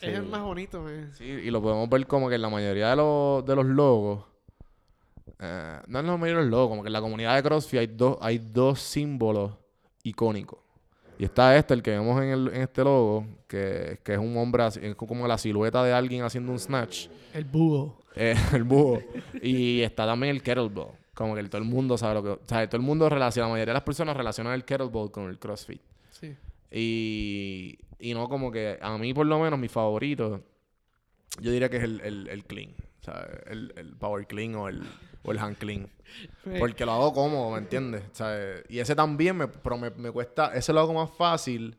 es el más bonito. me. Sí, y lo podemos ver como que en la mayoría de los, de los logos, eh, no mayoría de los logos, como que en la comunidad de CrossFit hay dos, hay dos símbolos icónicos. Y está este, el que vemos en, el- en este logo, que, que es un hombre, así- es como la silueta de alguien haciendo un snatch, El búho. eh, el búho. Y está también el kettlebell, como que todo el mundo sabe lo que... O sea, todo el mundo relaciona, la mayoría de las personas relacionan el kettlebell con el CrossFit. Sí. Y, y no como que a mí por lo menos mi favorito, yo diría que es el, el, el clean, o sea, el, el power clean o el, o el hand clean. Porque lo hago cómodo, ¿me entiendes? O sea, y ese también, me, pero me, me cuesta, ese lo hago más fácil.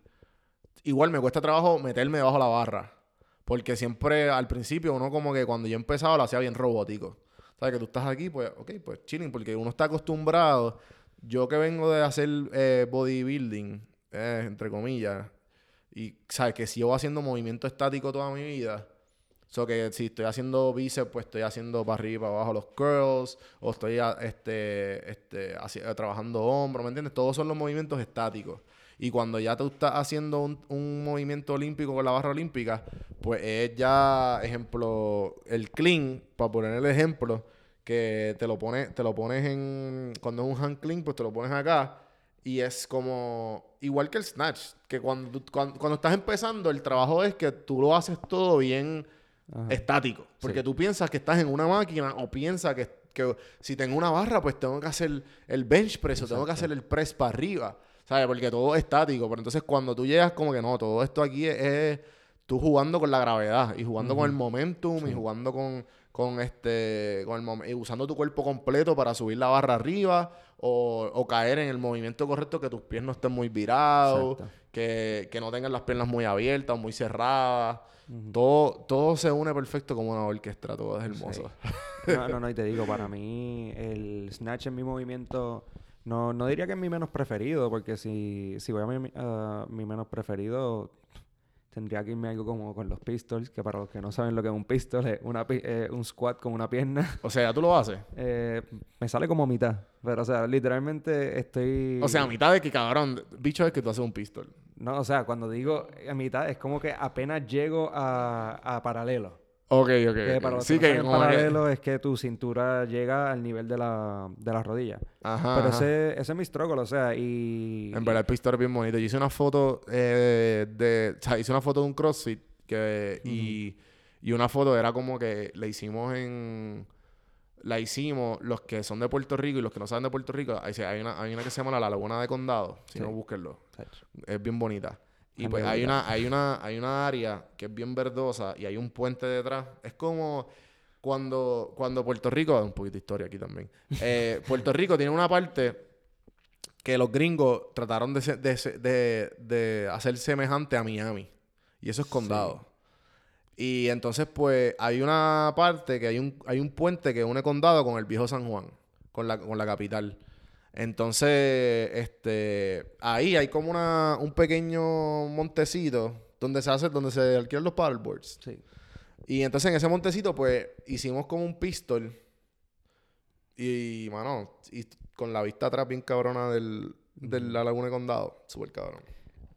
Igual me cuesta trabajo meterme debajo de la barra. Porque siempre al principio uno como que cuando yo empezaba lo hacía bien robótico. ¿Sabes? Que tú estás aquí, pues, ok, pues chilling. Porque uno está acostumbrado. Yo que vengo de hacer eh, bodybuilding, eh, entre comillas, y sabes que si yo voy haciendo movimiento estático toda mi vida, So que si estoy haciendo bíceps, pues estoy haciendo para arriba y para abajo los curls, o estoy este, este, haci- eh, trabajando hombro, ¿me entiendes? Todos son los movimientos estáticos. Y cuando ya tú estás haciendo un, un movimiento olímpico con la barra olímpica, pues es ya, ejemplo, el clean, para poner el ejemplo, que te lo pones, te lo pones en, cuando es un hand clean, pues te lo pones acá. Y es como, igual que el snatch, que cuando, cuando, cuando estás empezando, el trabajo es que tú lo haces todo bien Ajá. estático. Porque tú piensas que estás en una máquina o piensas que, que si tengo una barra, pues tengo que hacer el bench press o tengo que hacer el press para arriba. ¿Sabes? Porque todo es estático. Pero entonces cuando tú llegas, como que no, todo esto aquí es, es tú jugando con la gravedad y jugando con el momentum y jugando con, con este con el mom- y usando tu cuerpo completo para subir la barra arriba o, o caer en el movimiento correcto que tus pies no estén muy virados que, que no tengan las piernas muy abiertas o muy cerradas todo, todo se une perfecto como una orquesta, todo es hermoso. No, no, no, y te digo, para mí el snatch es mi movimiento, no, no diría que es mi menos preferido, porque si, si voy a mi, a mi menos preferido, tendría que irme algo como con los pistols, que para los que no saben lo que es un pistol, es una, eh, un squat con una pierna. O sea, tú lo haces. Eh, me sale como mitad, pero o sea, literalmente estoy... O sea, a mitad de que cabrón, bicho es que tú haces un pistol. No, o sea, cuando digo a mitad, es como que apenas llego a, a paralelo. Ok, ok. Que ok. para los sí, que, que- paralelo es que tu cintura llega al nivel de la, de la rodilla. Ajá, Pero ese, ese es mi struggle, o sea, y... En verdad el pistol es bien bonito. Yo hice una foto eh, de... O sea, hice una foto de un CrossFit que, y, y una foto era como que la hicimos en... La hicimos los que son de Puerto Rico y los que no saben de Puerto Rico. Hay, hay una, hay una que se llama La Laguna de Condado. Si Sí. no, búsquenlo. Es bien bonita. Y pues hay una, hay una, hay una área que es bien verdosa y hay un puente detrás. Es como cuando, cuando Puerto Rico, un poquito de historia aquí también. Eh, Puerto Rico tiene una parte que los gringos trataron de, de de- de hacer semejante a Miami. Y eso es condado. Y entonces, pues, hay una parte que hay un, hay un puente que une condado con el viejo San Juan, con la, con la capital. Entonces, este, ahí hay como una, un pequeño montecito donde se hace, donde se alquilan los paddleboards. Sí. Y entonces en ese montecito, pues, hicimos como un pistol. Y, mano, y con la vista atrás bien cabrona del, de la laguna de condado. Súper cabrón.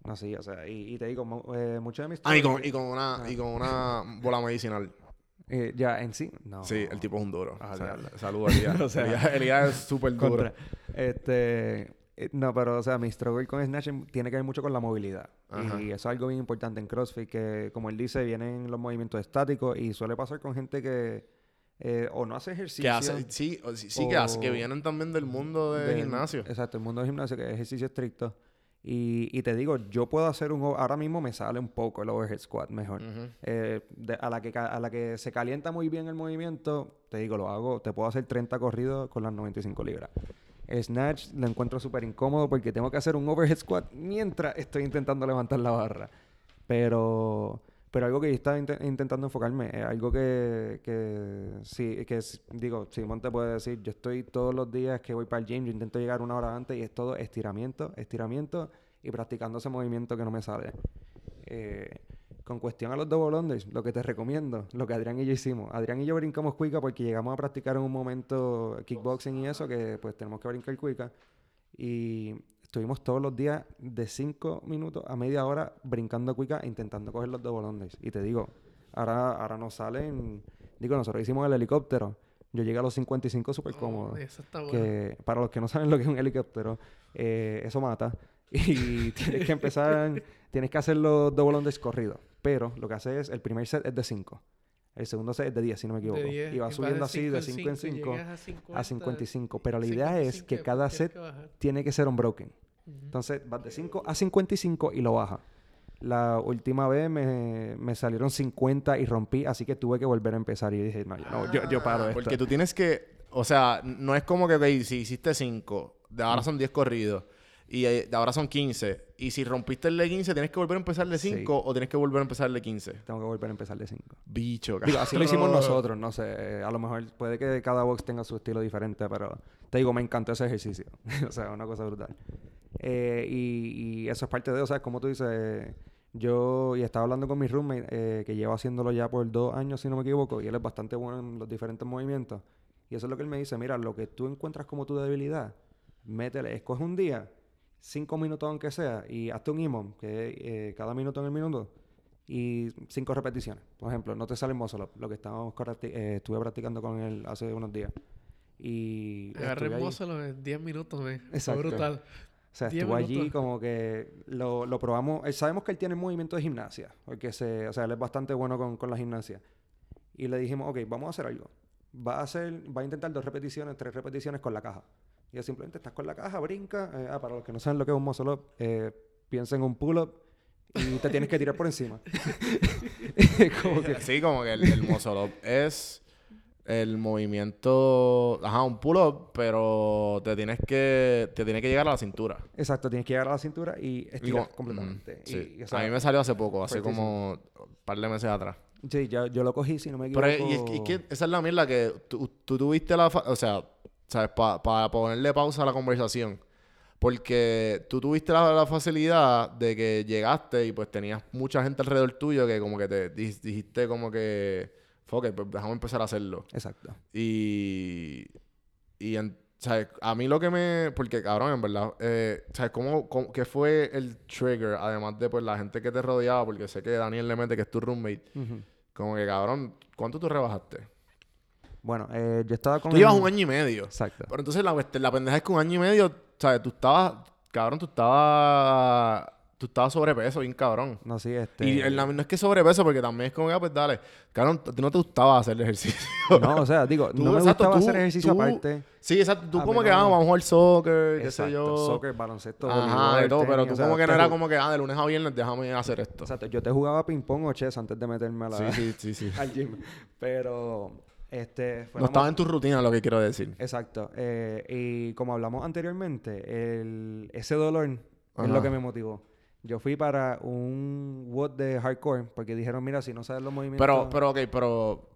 No, sí, o sea, y, y te digo, eh, muchos de mis... Ah, y con, y con una, y con una bola medicinal. eh, ya, en sí, no. Sí, el tipo es un duro. Ah, O sea, saludos a Elías. O sea, Elías, es súper duro. Contra. Este... Eh, No, pero, o sea, mi struggle con snatching tiene que ver mucho con la movilidad. Ajá. Y eso es algo bien importante en CrossFit, que como él dice, vienen los movimientos estáticos y suele pasar con gente que eh, o no hace ejercicio. Que hace, sí, o- sí, que hace, que vienen también del mundo de del- gimnasio. Exacto, el mundo del gimnasio, que es ejercicio estricto. Y, y te digo, yo puedo hacer un... Ahora mismo me sale un poco el overhead squat mejor. Eh, de- a, la que, a la que se calienta muy bien el movimiento, te digo, lo hago, te puedo hacer 30 corridos con las 95 libras. El snatch lo encuentro súper incómodo porque tengo que hacer un overhead squat mientras estoy intentando levantar la barra. Pero, pero algo que yo estaba inte- intentando enfocarme, es algo que, que sí, que digo, Simón te puede decir, yo estoy todos los días que voy para el gym, yo intento llegar una hora antes y es todo estiramiento, estiramiento y practicando ese movimiento que no me sale. Eh, con cuestión a los double unders, lo que te recomiendo, lo que Adrián y yo hicimos. Adrián y yo brincamos cuica porque llegamos a practicar en un momento kickboxing y eso, que pues tenemos que brincar cuica. Y estuvimos todos los días de 5 minutos a media hora brincando cuica intentando coger los double unders. Y te digo, ahora, ahora nos salen, digo, nosotros hicimos el helicóptero. Yo llegué a los 55 súper cómodo Oh, eso está bueno. que para los que no saben lo que es un helicóptero, eh, eso mata. Y tienes que empezar, tienes que hacer los double unders corridos. Pero lo que hace es, el primer set es de 5. El segundo set es de 10, si no me equivoco. De 10, y va subiendo así de 5 en cinco 5 y llegas a 50, a 55. Pero la idea es 55 que cada set que tiene que ser Entonces vas de 5 a 55 y lo baja. La última vez me, me salieron 50 y rompí, así que tuve que volver a empezar. Y dije, no, yo, no, yo, yo paro esto. Porque tú tienes que, o sea, no es como que, ok, si hiciste 5, de ahora son 10 corridos, y eh, de ahora son 15, y si rompiste el de 15, ¿tienes que volver a empezar de 5 Sí. o tienes que volver a empezar de 15? Tengo que volver a empezar de 5. Bicho, Digo, así lo hicimos nosotros, no sé. eh, A lo mejor puede que cada box tenga su estilo diferente, pero te digo, me encantó ese ejercicio. o sea, una cosa brutal. Eh, y, y eso es parte de, o sea, como tú dices, yo y estaba hablando con mi roommate, eh, que lleva haciéndolo ya por dos años, si no me equivoco, y él es bastante bueno en los diferentes movimientos. Y eso es lo que él me dice, mira, lo que tú encuentras como tu debilidad, métele, escoge un día, cinco minutos aunque sea, y hazte un imón, que es eh, cada minuto en el minuto, y cinco repeticiones. Por ejemplo, no te sale muscle up, lo que estábamos eh, estuve practicando con él hace unos días. Y Agarré. Muscle en 10 minutos, me. Fue Exacto. brutal. O sea, 10 estuvo allí como que lo, lo probamos. eh, sabemos que él tiene movimiento de gimnasia, porque se, o sea, él es bastante bueno con, con la gimnasia. Y le dijimos, ok, vamos a hacer algo. Va a hacer, va a intentar dos repeticiones, tres repeticiones con la caja. Y él simplemente estás con la caja, brinca. eh, ah, para los que no saben lo que es un muscle up, eh, piensa en un pull-up y te tienes que tirar por encima. como que, Sí, como que el, el muscle up es el movimiento, ajá, un pull-up, pero te tienes que, te tiene que llegar a la cintura. exacto, tienes que llegar a la cintura y estirar completamente. Ujú, Y- sí. y, o sea, a mí me salió hace poco, hace como un par de meses atrás. Sí, ya, yo lo cogí, si no me equivoco. Pero y es, y es que esa es la mierda que tú, tú tuviste la... fa- O sea, ¿sabes? Para ponerle pausa a la conversación. Porque tú tuviste la, la facilidad de que llegaste y pues tenías mucha gente alrededor tuyo que como que te di- dijiste como que... Fuck it, pues déjame empezar a hacerlo. Exacto. Y... Y, en- ¿sabes? A mí lo que me... Porque, cabrón, en verdad... Eh, ¿Sabes? ¿Cómo, cómo, qué fue el trigger? Además de, pues, la gente que te rodeaba. Porque sé que Daniel le mete que es tu roommate. Como que, cabrón, ¿cuánto tú rebajaste? Bueno, eh, yo estaba con... Tú llevas un año y medio. Exacto. Pero entonces la, cuest- la pendeja es que un año y medio, ¿sabes? Tú estabas, cabrón, tú estabas, tú estabas sobrepeso, bien cabrón. No, sí, este... Y el, no es que sobrepeso, porque también es como, ah, pues dale, ti no te gustaba hacer el ejercicio. No, o sea, digo, Tú, no me exacto, gustaba tú- hacer ejercicio tú- aparte. Sí, exacto. Tú A como que, no- ah, vamos a jugar soccer, qué sé yo. Soccer, baloncesto, Ajá, de todo, pero tú o sea, como que no te era como que, ah, de lunes a viernes déjame hacer esto. Exacto. Yo te jugaba ping-pong o chess antes de meterme a la... Sí, sí, sí, sí. al gym. Pero, este... No fuéramos- estaba en tu rutina, lo que quiero decir. Exacto. Eh, y como hablamos anteriormente, el, ese dolor es lo que me motivó. Yo fui para un WOD de hardcore porque dijeron, mira, si no sabes los movimientos... Pero, pero, ok, pero.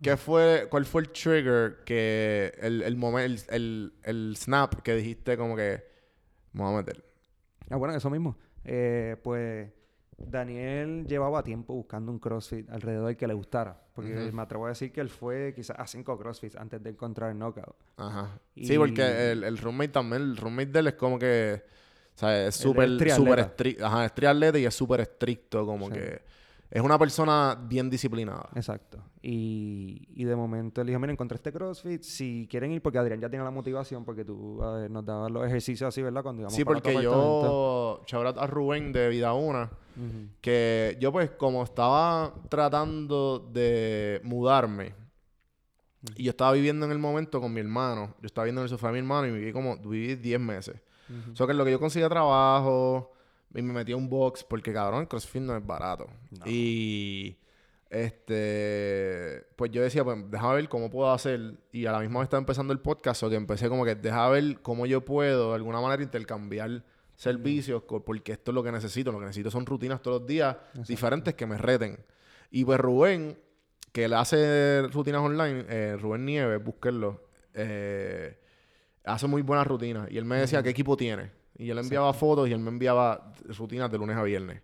¿Qué fue, cuál fue el trigger que el, el momento, el, el, el snap que dijiste como que voy a meter? Ah, bueno, eso mismo. Eh, pues Daniel llevaba tiempo buscando un CrossFit alrededor del que le gustara. Porque me atrevo a decir que él fue quizás a cinco CrossFits antes de encontrar el knockout. Ajá. Y- Sí, porque el, el roommate también, el roommate de él es como que, o sea, es súper, estricto, ajá, es triatleta y es súper estricto, como Sí. que, Es una persona bien disciplinada. Exacto. Y, y de momento él dijo, mira, encontré este CrossFit, si quieren ir, porque Adrián ya tiene la motivación, porque tú a ver, nos dabas los ejercicios así, ¿verdad? Cuando íbamos Sí, para porque apartamento. yo, out a Rubén de Vida Una, Ujú. que yo pues como estaba tratando de mudarme y yo estaba viviendo en el momento con mi hermano, yo estaba viviendo en el sofá de mi hermano y viví como, viví 10 meses. Ujú. O sea que en lo que yo conseguía trabajo y me metí a un box porque cabrón, el CrossFit no es barato. Y este pues yo decía, pues déjame ver cómo puedo hacer y a la misma vez estaba empezando el podcast, o que empecé como que déjame ver cómo yo puedo de alguna manera intercambiar servicios porque esto es lo que necesito, lo que necesito son rutinas todos los días diferentes que me reten. Y pues Rubén, que él hace rutinas online, eh, Rubén Nieves, búsquenlo, eh, hace muy buenas rutinas. Y él me decía qué equipo tiene. Y él enviaba fotos y él me enviaba rutinas de lunes a viernes.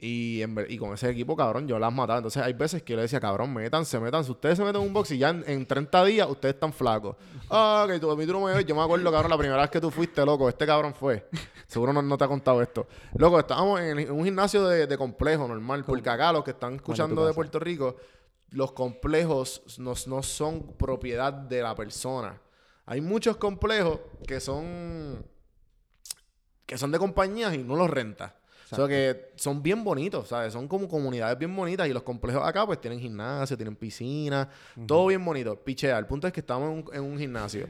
Y, en y con ese equipo, cabrón, yo las mataba. Entonces hay veces que yo le decía, cabrón, métanse, métanse. Ustedes se meten en un box y ya en, en 30 días ustedes están flacos. Ah, que tú, a mí tú no me ves. Yo me acuerdo, cabrón, la primera vez que tú fuiste, loco. Este cabrón fue. Seguro no, no te ha contado esto. Loco, estábamos en, en un gimnasio de, de complejo normal. Porque acá los que están escuchando de. Puerto Rico, los complejos no, no son propiedad de la persona. Hay muchos complejos que son que son de compañías y no los renta. O sea que son bien bonitos, ¿sabes? Son como comunidades bien bonitas y los complejos acá pues tienen gimnasio, tienen piscina, todo bien bonito. Pichea, el punto es que estamos en un, en un gimnasio.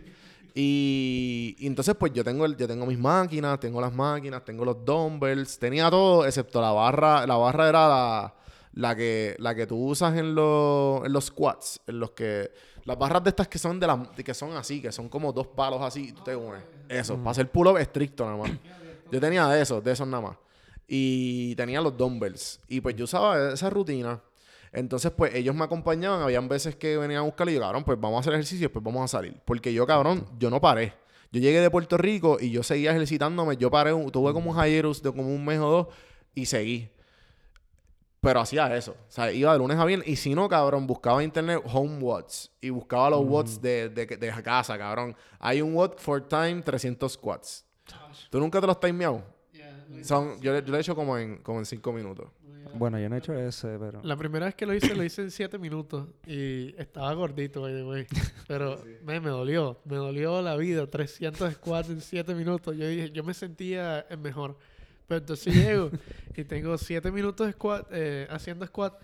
Y, y entonces pues yo tengo, el, yo tengo mis máquinas, tengo las máquinas, tengo los dumbbells, tenía todo excepto la barra, la barra era la, la que, la que tú usas en, los en los squats, en los que... Las barras de estas que son de las de que son así, que son como dos palos así, tú te unes. Eso, para hacer pull-up estricto nada más. Yo tenía de esos, de esos nada más. Y tenía los dumbbells. Y pues yo usaba esa rutina. Entonces, pues ellos me acompañaban. Habían veces que venían a buscar y yo, cabrón, pues vamos a hacer ejercicio y después vamos a salir. Porque yo, cabrón, yo no paré. Yo llegué de Puerto Rico y yo seguía ejercitándome. Yo paré, un- tuve como un hiatus de como un mes o dos y seguí. Pero hacía eso. O sea, iba de lunes a viernes. Y si no, cabrón, buscaba en internet home watts. Y buscaba los watts de, de, de casa, cabrón. Hay un watt for time 300 squats. ¿Tú nunca te los timeado? Yeah, Son, yo, yo lo he hecho como en, como en cinco minutos. Bueno, yo no he hecho ese, pero... La primera vez que lo hice, lo hice en 7 minutos y estaba gordito, by the way. Pero me, me dolió, me dolió la vida. 300 squats en 7 minutos. Yo dije, yo me sentía mejor. Pero entonces llego y tengo 7 minutos de squat, eh, haciendo squat.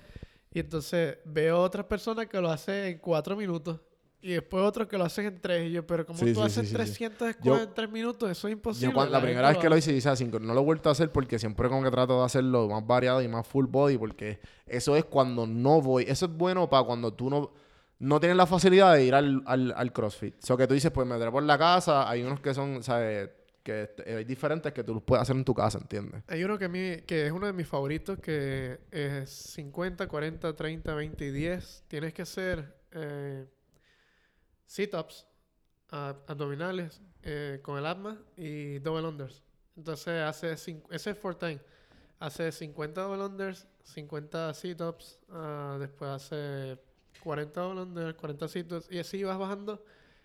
Y entonces veo otras personas que lo hacen en 4 minutos. Y después otros que lo hacen en 3. Y yo, pero ¿cómo Sí, tú sí, haces sí, sí, sí. 300 squats Yo- en 3 minutos? Eso es imposible. Yo la primera vez que lo hice, hice así. No lo he vuelto a hacer porque siempre como que trato de hacerlo más variado y más full body porque eso es cuando no voy. Eso es bueno para cuando tú no, no tienes la facilidad de ir al, al, al CrossFit. O sea, que tú dices, pues me trepo por la casa. Hay unos que son, ¿sabes? Que este, hay diferentes que tú los puedes hacer en tu casa, ¿entiendes? Hay uno que, a mí, que es uno de mis favoritos que es 50, 40, 30, 20 y 10. Tienes que hacer eh, sit-ups, abdominales eh, con el asma y double unders. Entonces hace ese es for time. Hace 50 double unders, 50 sit-ups, ah, después hace 40 double unders, 40 sit-ups y así vas bajando.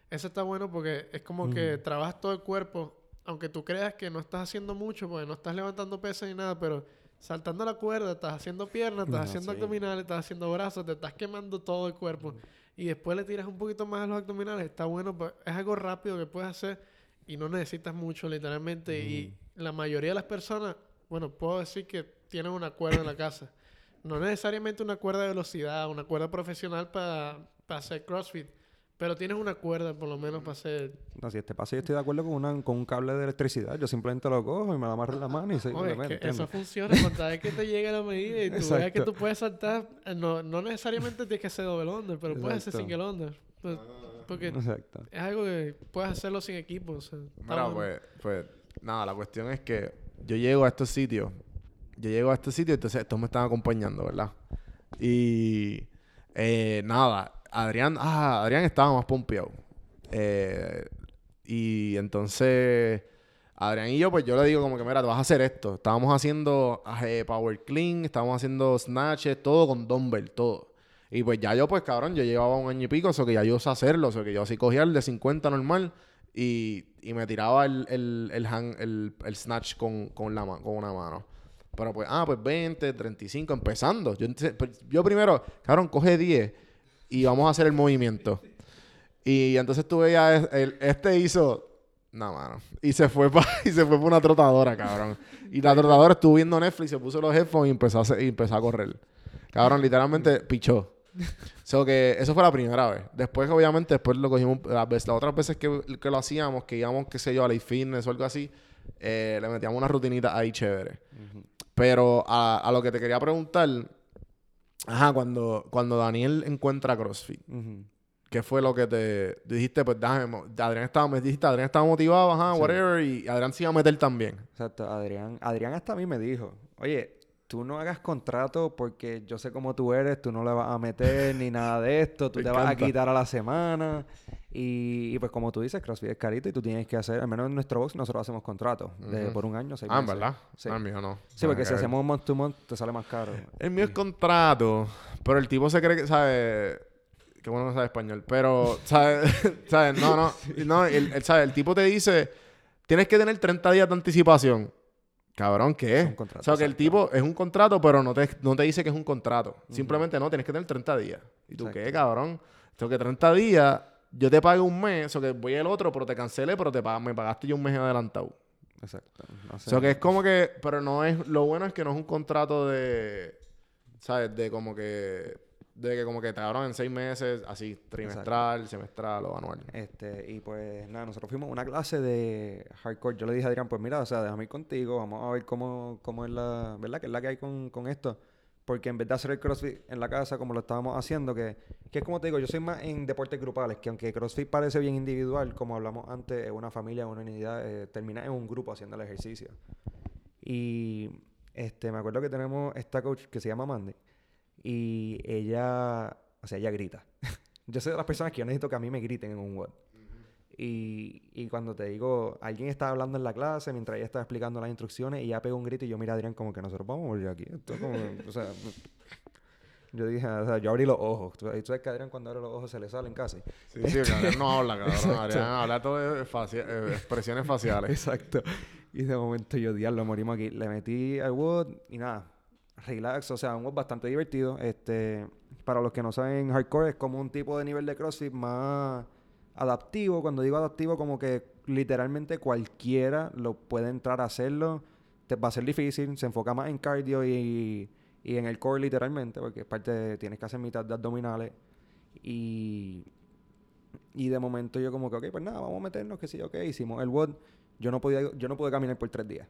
Ese está bueno porque es como que trabajas todo el cuerpo, aunque tú creas que no estás haciendo mucho, porque no estás levantando pesas ni nada, pero saltando la cuerda, estás haciendo piernas, estás No, haciendo sí. abdominales, estás haciendo brazos, te estás quemando todo el cuerpo. Y después le tiras un poquito más a los abdominales, está bueno, pues, es algo rápido que puedes hacer y no necesitas mucho literalmente. Y la mayoría de las personas, bueno, puedo decir que tienen una cuerda en la casa. No necesariamente una cuerda de velocidad, una cuerda profesional para, para hacer CrossFit, pero tienes una cuerda por lo menos para hacer... No, si este paso yo estoy de acuerdo con, una, con un cable de electricidad. Yo simplemente lo cojo y me lo amarro en la mano y se Oye, me es que mete, eso funciona cuando vez que te llegue la medida y tú veas que tú puedes saltar, eh, no, no necesariamente tienes que hacer double under, pero puedes hacer single under. Pues, porque Exacto. es algo que puedes hacerlo sin equipo. o sea, Mira, bueno. pues, pues, nada, la cuestión es que yo llego a estos sitios. Yo llego a este sitio y entonces estos me están acompañando, ¿verdad? Y eh, nada, Adrián, ah, Adrián estaba más pompeado. Eh, y entonces, Adrián y yo, pues yo le digo como que, mira, te vas a hacer esto. Estábamos haciendo eh, power clean, estábamos haciendo snatches, todo con dumbbell, todo. Y pues ya yo, pues cabrón, yo llevaba un año y pico, eso que ya yo sé hacerlo, eso que yo así cogía el de 50 normal y, y me tiraba el, el, el, snatch con, con, una mano. Pero pues, ah, pues 20, 35, empezando. Yo, pues, yo primero, cabrón, coge 10 y vamos a hacer el movimiento. Y entonces tú veías, el- este hizo, no, mano. Y se fue para pa una trotadora, cabrón. Y la trotadora estuvo viendo Netflix, se puso los headphones y empezó a, hacer- y empezó a correr. Cabrón, literalmente pichó. So que eso fue la primera vez. Después, obviamente, después lo cogimos las, veces, las otras veces que, que lo hacíamos, que íbamos, qué sé yo, a la fitness o algo así, eh, le metíamos una rutinita ahí chévere. Pero a, a lo que te quería preguntar, ajá, cuando, cuando Daniel encuentra CrossFit. ¿qué fue lo que te dijiste? Pues déjame, Adrián estaba, me dijiste, Adrián estaba motivado, ajá, Sí. whatever, y Adrián se iba a meter también. Exacto, Adrián. Adrián hasta a mí me dijo, oye, tú no hagas contrato porque yo sé cómo tú eres, tú no le vas a meter ni nada de esto, tú Me te vas a quitar a la semana. Y, y pues como tú dices, CrossFit es carito y tú tienes que hacer, al menos en nuestro box nosotros hacemos contratos de Ujú. por un año, seis Ah, ¿en meses. verdad? Sí. Ah, mío no. Sí, porque si que hacemos month to month te sale más caro. El mío es contrato, pero el tipo se cree que sabe. Qué bueno que sabe español. Pero, ¿sabes? ¿Sabes? No, no. no el, el- ¿sabe? el tipo te dice: Tienes que tener 30 días de anticipación. Cabrón, ¿qué Es es? un contrato, o sea, que el tipo es un contrato, pero no te, no te dice que es un contrato. Simplemente no, tienes que tener 30 días. ¿Y tú qué, cabrón? O sea, que 30 días, yo te pago un mes, o que voy el otro, pero te cancelé, pero te pag- me pagaste yo un mes adelantado. Exacto. O sea, que es como que, pero no es, lo bueno es que no es un contrato de, ¿sabes? De como que, de que como que te agarran en seis meses, así, trimestral, semestral o anual. Este, y pues nada, nosotros fuimos a una clase de hardcore. Yo le dije a Adrián, pues mira, o sea, déjame ir contigo, vamos a ver cómo, cómo es la, ¿verdad? Que es la que hay con, con esto. Porque en vez de hacer el CrossFit en la casa como lo estábamos haciendo, que, que es como te digo, yo soy más en deportes grupales, que aunque CrossFit parece bien individual, como hablamos antes, es una familia, una unidad, eh, termina en un grupo haciendo el ejercicio. Y este, me acuerdo que tenemos esta coach que se llama Mandy. Y ella, o sea, ella grita. yo soy de las personas que yo necesito que a mí me griten en un WOD. Y, y cuando te digo, alguien está hablando en la clase mientras ella está explicando las instrucciones y ella pega un grito y yo miro a Adrián como que nosotros vamos a morir aquí. Esto es como, o sea, yo dije, o sea, yo abrí los ojos. Tú, tú sabes que Adrián cuando abre los ojos se le salen casi. Sí, sí, Adrián no habla, cabrón. Adrián habla todo de faci- eh, expresiones faciales. Exacto. Y de momento yo, diablo, morimos aquí. Le metí al wood y nada, relax. O sea, un wood bastante divertido. Este, para los que no saben, hardcore es como un tipo de nivel de CrossFit más adaptivo. Cuando digo adaptivo, como que literalmente cualquiera lo puede entrar a hacerlo. Te va a ser difícil. Se enfoca más en cardio y, y en el core literalmente, porque es parte de, tienes que hacer mitad de abdominales. Y y de momento yo como que, ok, pues nada, vamos a meternos, que sí, ok, hicimos el WOD. Yo no podía, yo no pude caminar por tres días.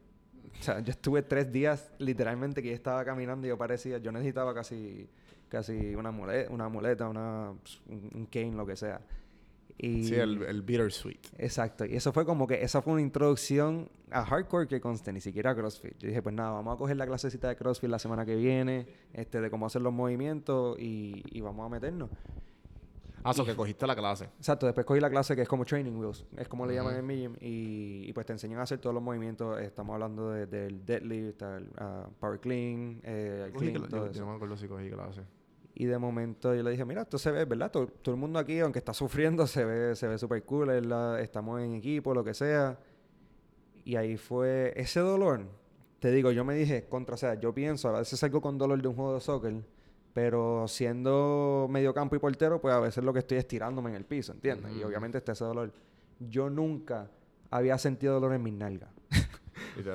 O sea, yo estuve tres días literalmente que yo estaba caminando y yo parecía, yo necesitaba casi, casi una muleta, una muleta, una, un, un cane, lo que sea. Y, Sí, el, el bittersweet. Exacto. Y eso fue como que, esa fue una introducción a hardcore que conste, ni siquiera a CrossFit. Yo dije, pues nada, vamos a coger la clasecita de CrossFit la semana que viene, este, de cómo hacer los movimientos y, y vamos a meternos. Ah, eso que cogiste la clase. Exacto, después cogí la clase que es como Training Wheels, es como le llaman en mi gym, y, y pues te enseñan a hacer todos los movimientos. Estamos hablando de- del deadlift, el ah, power clean, eh, el Cogí clean, cla- todo yo, eso. yo no me acuerdo si cogí clase. Y de momento yo le dije, mira, esto se ve, ¿verdad? Todo, todo el mundo aquí, aunque está sufriendo, se ve se ve súper cool, la- estamos en equipo, lo que sea. Y ahí fue ese dolor. Te digo, yo me dije, contra, o sea, yo pienso, a veces salgo con dolor de un juego de soccer, pero siendo medio campo y portero, pues a veces lo que estoy es tirándome en el piso, ¿entiendes? Y obviamente está ese dolor. Yo nunca había sentido dolor en mis nalgas.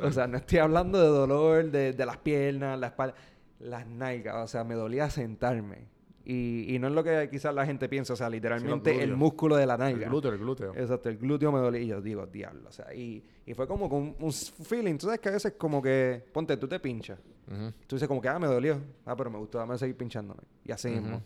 O sea, no estoy hablando de dolor de, de las piernas, la espalda, las nalgas. O sea, me dolía sentarme. Y, y no es lo que quizás la gente piensa, o sea, literalmente el músculo de la el nalga. glúteo, el glúteo. Exacto, el glúteo me dolía y yo digo, diablo, o sea, y, y fue como con un, un feeling, tú sabes que a veces como que, ponte, tú te pinchas, tú dices como que, ah, me dolió, ah, pero me gustó, dame seguir pinchándome, y así mismo.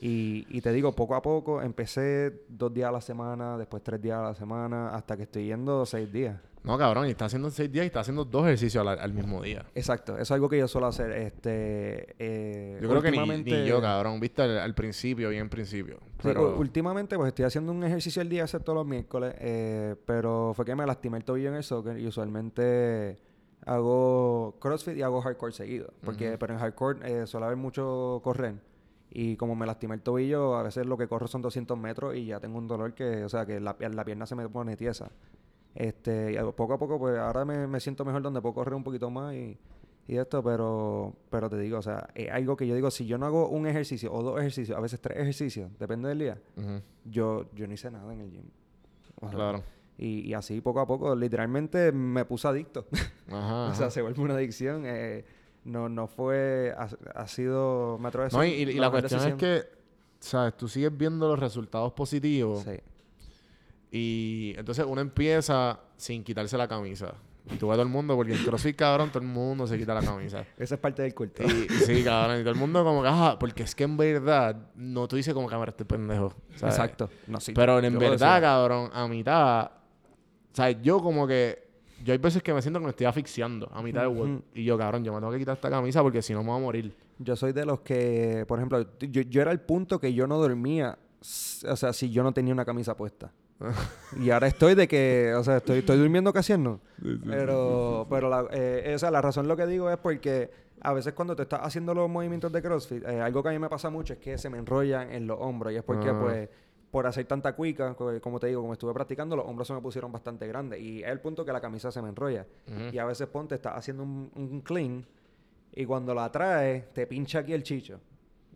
Y, y te digo, poco a poco, empecé dos días a la semana, después tres días a la semana, hasta que estoy yendo seis días. No, cabrón, y está haciendo seis días y está haciendo dos ejercicios al, al mismo día. Exacto, eso es algo que yo suelo hacer. Este, eh, Yo creo que ni, ni yo, cabrón. Viste al, al principio, bien principio. Sí, Pero u- últimamente pues estoy haciendo un ejercicio al día todos los miércoles, eh, pero fue que me lastimé el tobillo en el soccer y usualmente hago CrossFit y hago hardcore seguido, porque pero en hardcore eh, suele haber mucho correr y como me lastimé el tobillo, a veces lo que corro son 200 metros y ya tengo un dolor que, o sea, que la, la pierna se me pone tiesa. Este, y poco a poco pues ahora me, me siento mejor donde puedo correr un poquito más y y esto, pero, pero te digo, o sea, es algo que yo digo, si yo no hago un ejercicio o dos ejercicios, a veces tres ejercicios, depende del día, yo, yo no hice nada en el gym. O sea, Claro. Y, y así poco a poco, literalmente me puse adicto. Ajá. o sea, se vuelve una adicción. eh, no, no fue, ha, ha sido, me atrevo a No, y, decir, y- y la cuestión es que, ¿sabes? Tú sigues viendo los resultados positivos Sí. Y entonces uno empieza sin quitarse la camisa. Y tú ves a todo el mundo, porque en CrossFit, cabrón, todo el mundo se quita la camisa. Esa es parte del culto. Y, sí, cabrón, y todo el mundo como que, ajá, porque es que en verdad, no tú dices como cámara, este pendejo. ¿sabes? Exacto. No, sí, Pero en verdad, cabrón, a mitad, sea, yo como que, yo hay veces que me siento que me estoy asfixiando a mitad de Ujú. work. Y yo, cabrón, yo me tengo que quitar esta camisa porque si no me voy a morir. Yo soy de los que, por ejemplo, yo, yo era el punto que yo no dormía, o sea, si yo no tenía una camisa puesta. y ahora estoy de que, o sea, estoy, estoy durmiendo casi no. Pero, pero la, eh, o sea, la razón lo que digo es porque a veces cuando te estás haciendo los movimientos de CrossFit, eh, algo que a mí me pasa mucho es que se me enrollan en los hombros. Y es porque, Ah. pues, por hacer tanta cuica, co- como te digo, como estuve practicando, los hombros se me pusieron bastante grandes. Y es el punto que la camisa se me enrolla. Y a veces ponte, estás haciendo un, un clean y cuando la traes, te pincha aquí el chicho.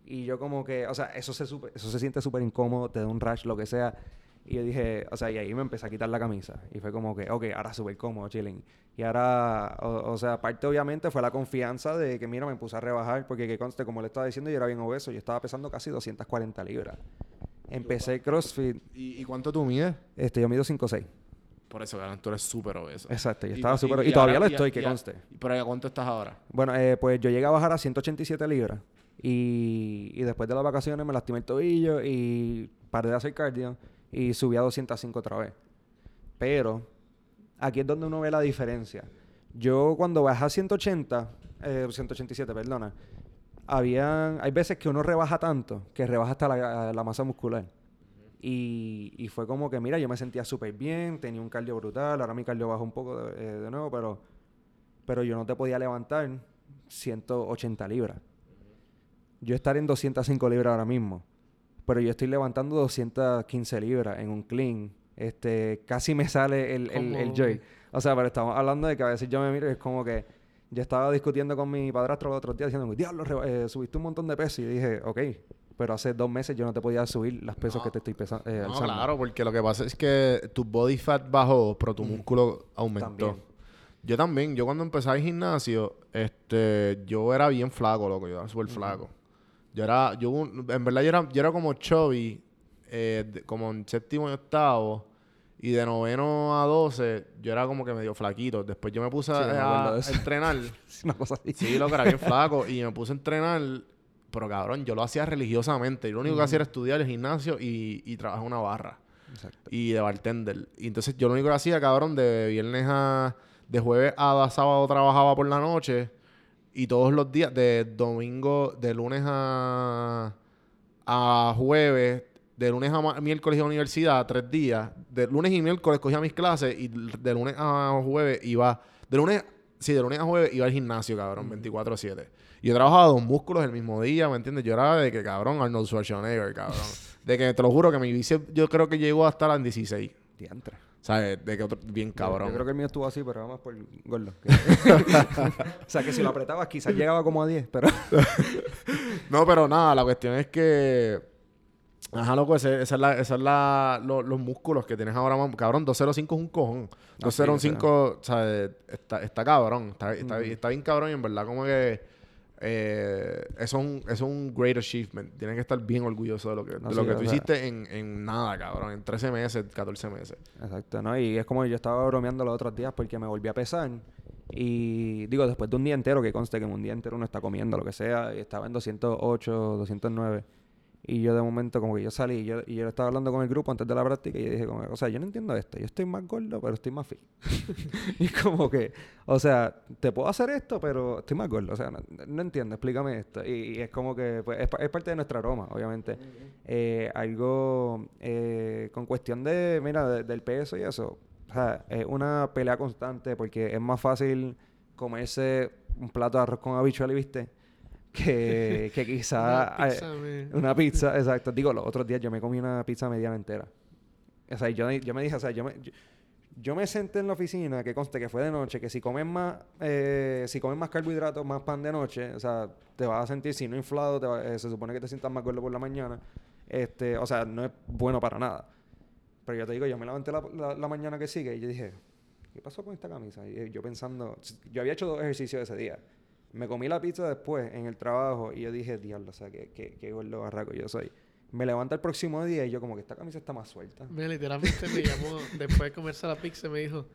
Y yo como que, o sea, eso se, supe- eso se siente súper incómodo, te da un rash, lo que sea. Y yo dije, o sea, y ahí me empecé a quitar la camisa. Y fue como que, ok, ahora súper cómodo, chilling. Y ahora, o, o sea, aparte obviamente fue la confianza de que, mira, me puse a rebajar, porque que conste, como le estaba diciendo, yo era bien obeso, yo estaba pesando casi 240 libras. Empecé CrossFit, ¿Y, y cuánto tú mides? este, yo mido 5'6". Por eso, cabrón, tú eres súper obeso. Exacto, yo Y- estaba y- súper... y Y, todavía ahora- lo y- estoy, y- que y- conste. ¿Pero a cuánto estás ahora? Bueno, eh, pues yo llegué a bajar a 187 libras. Y, y después de las vacaciones me lastimé el tobillo y paré de hacer cardio y subí a 205 otra vez. Pero aquí es donde uno ve la diferencia. Yo cuando bajé a 180, eh, 187, perdona, habían, hay veces que uno rebaja tanto que rebaja hasta la, la masa muscular. Y, y fue como que, mira, yo me sentía súper bien, tenía un cardio brutal, ahora mi cardio bajó un poco de, eh, de nuevo, pero, pero yo no te podía levantar 180 libras. Yo estaré en 205 libras ahora mismo, pero yo estoy levantando 215 libras en un clean. Este, casi me sale el, el, el joy. O sea, pero estamos hablando de que a veces yo me miro y es como que yo estaba discutiendo con mi padrastro los otros días diciendo, diablo, eh, subiste un montón de pesos. Y dije, ok, pero hace dos meses yo no te podía subir los pesos No. que te estoy pesa- eh, No, claro, porque lo que pasa es que tu body fat bajó, pero tu músculo aumentó. También. Yo también, yo cuando empecé el gimnasio, este, yo era bien flaco, loco, yo era súper flaco. Yo era, yo, en verdad yo era, yo era como chubby, eh, como en séptimo y octavo, y de noveno a doce, yo era como que medio flaquito. Después yo me puse Sí, a, me a entrenar. Una cosa así. Sí, loco, era bien flaco. Y me puse a entrenar. Pero cabrón, yo lo hacía religiosamente. Y lo único que hacía era estudiar el gimnasio y, y trabajar una barra. Exacto. Y de bartender. Y entonces yo lo único que hacía, cabrón, de viernes a. De jueves a sábado trabajaba por la noche. Y todos los días, de domingo, de lunes a. a jueves. De lunes a miércoles iba a la universidad, tres días. De lunes y miércoles cogía mis clases. Y de lunes a jueves iba. De lunes. Sí, de lunes a jueves iba al gimnasio, cabrón, 24-7. Y yo trabajaba dos músculos el mismo día, ¿me entiendes? Yo era de que, cabrón, Arnold Schwarzenegger, cabrón. de que, te lo juro, que mi bíceps yo creo que llegó hasta las 16. Diantre. ¿Sabes? De que otro, bien cabrón. Yo, creo que el mío estuvo así, pero vamos por gordo. o sea, que si lo apretabas quizás llegaba como a 10, pero... No, pero nada, la cuestión es que. Ajá, loco, ese- esa es la, esa es la, lo- los músculos que tienes ahora, cabrón. 205 es un cojón. Ah, sí, 205, ¿sabes? Está, está cabrón. Está, está, está bien cabrón y en verdad, como que. Eh, es un, es un great achievement. Tienes que estar bien orgulloso de lo que, No, de lo que tú sea- hiciste en, en nada, cabrón. En 13 meses, 14 meses. Exacto, ¿no? Y es como yo estaba bromeando los otros días porque me volví a pesar. Y digo, después de un día entero, que conste que en un día entero uno está comiendo lo que sea, y estaba en 208, 209. Y yo de momento, como que yo salí y yo, y yo estaba hablando con el grupo antes de la práctica y yo dije, como, o sea, yo no entiendo esto. Yo estoy más gordo, pero estoy más fit. y como que, o sea, te puedo hacer esto, pero estoy más gordo. O sea, no, no entiendo, explícame esto. Y, y es como que, pues, es, es parte de nuestra aroma, obviamente. Eh, algo eh, con cuestión de, mira, de- del peso y eso. O sea, es una pelea constante porque es más fácil comerse un plato de arroz con habichuela, ¿viste? Que, que quizá... Una eh, pizza, me- una pizza, exacto. Digo, los otros días yo me comí una pizza mediana entera. O sea, yo, yo me dije, o sea, yo, me, yo, Yo me senté en la oficina, que conste que fue de noche, que si comes más, eh, si comes más carbohidratos, más pan de noche, o sea, te vas a sentir, si no inflado, te va- eh, se supone que te sientas más gordo por la mañana. Este, o sea, no es bueno para nada. Pero yo te digo, yo me levanté la, la- la mañana que sigue y yo dije, ¿qué pasó con esta camisa? Y eh, yo pensando, yo había hecho dos ejercicios ese día. Me comí la pizza después en el trabajo y yo dije, diablo, o sea, qué, qué, qué gordo barraco yo soy. Me levanto el próximo día y yo como que esta camisa está más suelta. Me literalmente me llamó después de comerse la pizza y me dijo,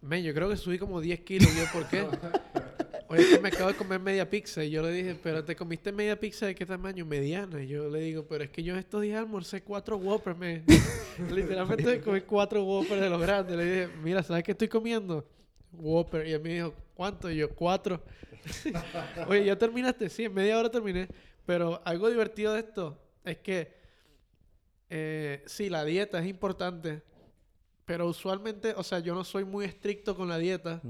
men, yo creo que subí como 10 kilos. Y yo, ¿por qué? Oye, es que me acabo de comer media pizza. Y yo le dije, pero ¿te comiste media pizza de qué tamaño? Mediana. Y yo le digo, pero es que yo en estos días almorcé cuatro Whoppers, men. Literalmente me comí cuatro Whoppers de los grandes. Le dije, mira, ¿sabes qué estoy comiendo? Whopper. Y él me dijo, ¿cuánto? Y yo, cuatro. Oye, ¿ya terminaste? Sí, en media hora terminé. Pero algo divertido de esto es que eh, sí, la dieta es importante, pero usualmente, o sea, yo no soy muy estricto con la dieta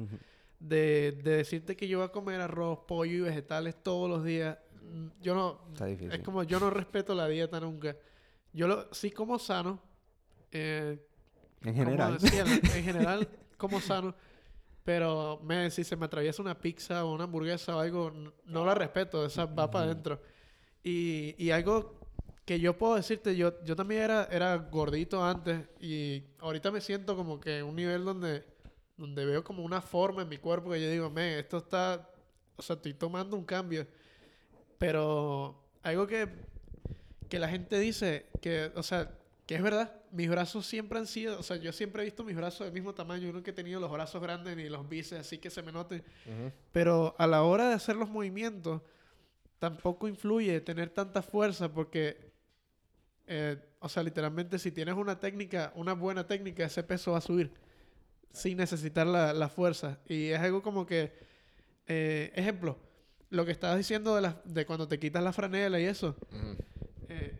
de, de decirte que yo voy a comer arroz, pollo y vegetales todos los días. Mm, Yo no, Está difícil. es como yo no respeto la dieta nunca. Yo lo, sí como sano. eh, En general. decía, en general como sano. Pero me, si se me atraviesa una pizza o una hamburguesa o algo, no la respeto. Esa va para adentro. Y, y algo que yo puedo decirte, yo, yo también era, era gordito antes y ahorita me siento como que un nivel donde, donde veo como una forma en mi cuerpo que yo digo, me, esto está, o sea, estoy tomando un cambio. Pero algo que, que la gente dice, que, o sea, que es verdad, mis brazos siempre han sido, o sea, yo siempre he visto mis brazos del mismo tamaño, yo nunca he tenido los brazos grandes ni los bíceps, así que se me noten. Pero a la hora de hacer los movimientos, tampoco influye tener tanta fuerza porque, eh, o sea, literalmente si tienes una técnica, una buena técnica, ese peso va a subir sin necesitar la, la fuerza. Y es algo como que, eh, ejemplo, lo que estabas diciendo de, las- de cuando te quitas la franela y eso. Eh,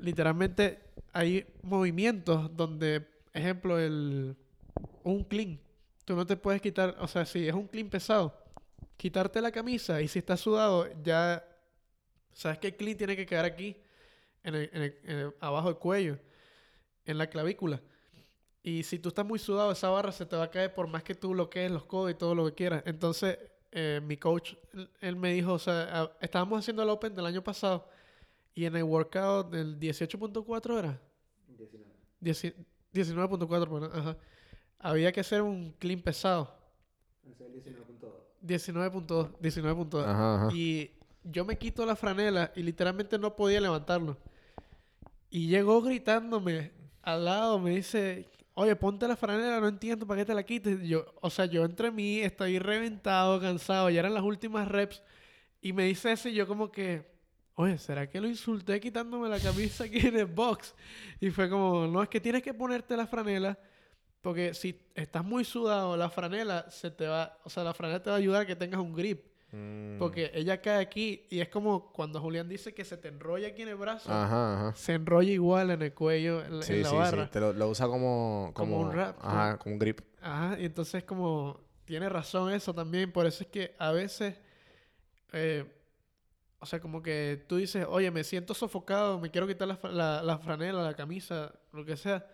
literalmente hay movimientos donde, ejemplo, el un clean, tú no te puedes quitar, o sea, si es un clean pesado, quitarte la camisa y si estás sudado, ya sabes que el clean tiene que quedar aquí, en el- en el- en el- abajo del cuello, en la clavícula. Y si tú estás muy sudado, esa barra se te va a caer por más que tú bloquees los codos y todo lo que quieras. Entonces, eh, mi coach, él, me dijo, o sea, estábamos haciendo el Open del año pasado y en el workout del 18.4 era. 19. 19.4, perdón, ajá. Había que hacer un clean pesado. 19.2. 19.2. Ajá, ajá. Y yo me quito la franela y literalmente no podía levantarlo. Y llegó gritándome al lado, me dice, oye, ponte la franela, no entiendo para qué te la quites. Yo, o sea, yo entre mí estoy reventado, cansado, ya eran las últimas reps. Y me dice eso y yo como que, oye, ¿será que lo insulté quitándome la camisa aquí en el box? Y fue como, no, es que tienes que ponerte la franela. Porque si estás muy sudado, la franela se te va, o sea, la franela te va a ayudar a que tengas un grip. Mm. Porque ella cae aquí y es como cuando Julián dice que se te enrolla aquí en el brazo, Ajá, ajá. se enrolla igual en el cuello, en, Sí, en la sí, barra. sí. Te lo, lo usa como, Como como, un wrap, Ajá, como un grip. Ajá, y entonces como tiene razón eso también, por eso es que a veces, eh, o sea, como que tú dices, oye, me siento sofocado, me quiero quitar la, la, la franela, la camisa, lo que sea,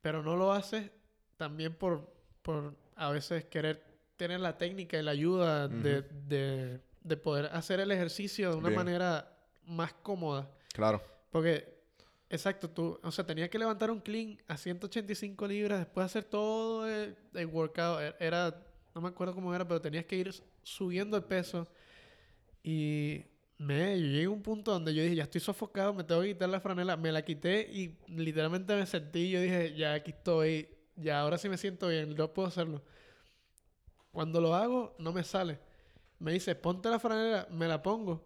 pero no lo haces también por, por a veces querer tener la técnica y la ayuda de, de, de poder hacer el ejercicio de una Bien. manera más cómoda. Claro. Porque, exacto, tú, o sea, tenía que levantar un clean a 185 libras, después hacer todo el, el workout. e- Era, no me acuerdo cómo era, pero tenías que ir subiendo el peso. Y me, llegué a un punto donde yo dije, ya estoy sofocado, me tengo que quitar la franela. Me la quité y literalmente me sentí, yo dije, ya aquí estoy, ya ahora sí me siento bien, yo puedo hacerlo. Cuando lo hago, no me sale. Me dice, ponte la franela, me la pongo.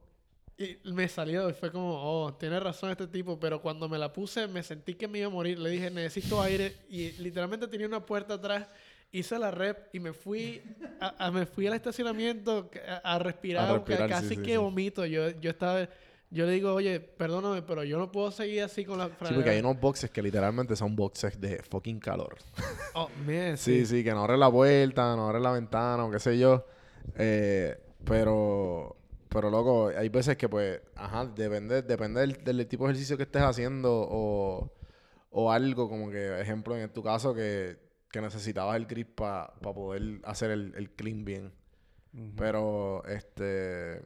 Y me salió y fue como, oh, tiene razón este tipo, pero cuando me la puse me sentí que me iba a morir. Le dije, necesito aire y literalmente tenía una puerta atrás. Hice la rep y me fui a, a- me fui al estacionamiento a, a respirar, respirar, ca- casi sí, sí, que sí. vomito. Yo, yo estaba, yo le digo, oye, perdóname, pero yo no puedo seguir así con la Sí, franela. porque hay unos boxes que literalmente son boxes de fucking calor. Oh, man, Sí, sí, que no abren la puerta, no abren la ventana o qué sé yo. Eh, pero, pero loco, hay veces que pues, ajá, depende, depende del, del tipo de ejercicio que estés haciendo o, o algo como que, ejemplo, en tu caso, que, que necesitabas el grip para poder hacer el, el clean bien. Pero, este...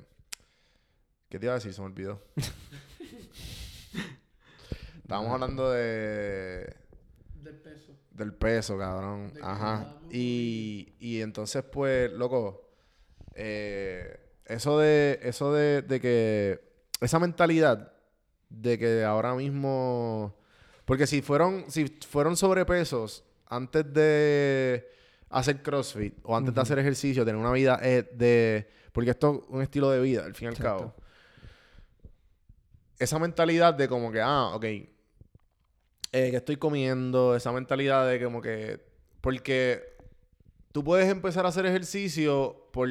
¿Qué te iba a decir? Se me olvidó. Estábamos hablando de... Del peso. Del peso, cabrón. Ajá. Y, y entonces, pues, loco, eh, eso de, eso de, de que, esa mentalidad de que ahora mismo, porque si fueron, si fueron sobrepesos antes de hacer CrossFit o antes de hacer ejercicio, tener una vida eh, de, porque esto es un estilo de vida, al fin y al Exacto. cabo. Esa mentalidad de como que, ah, ok, eh, que estoy comiendo, esa mentalidad de como que, porque tú puedes empezar a hacer ejercicio por,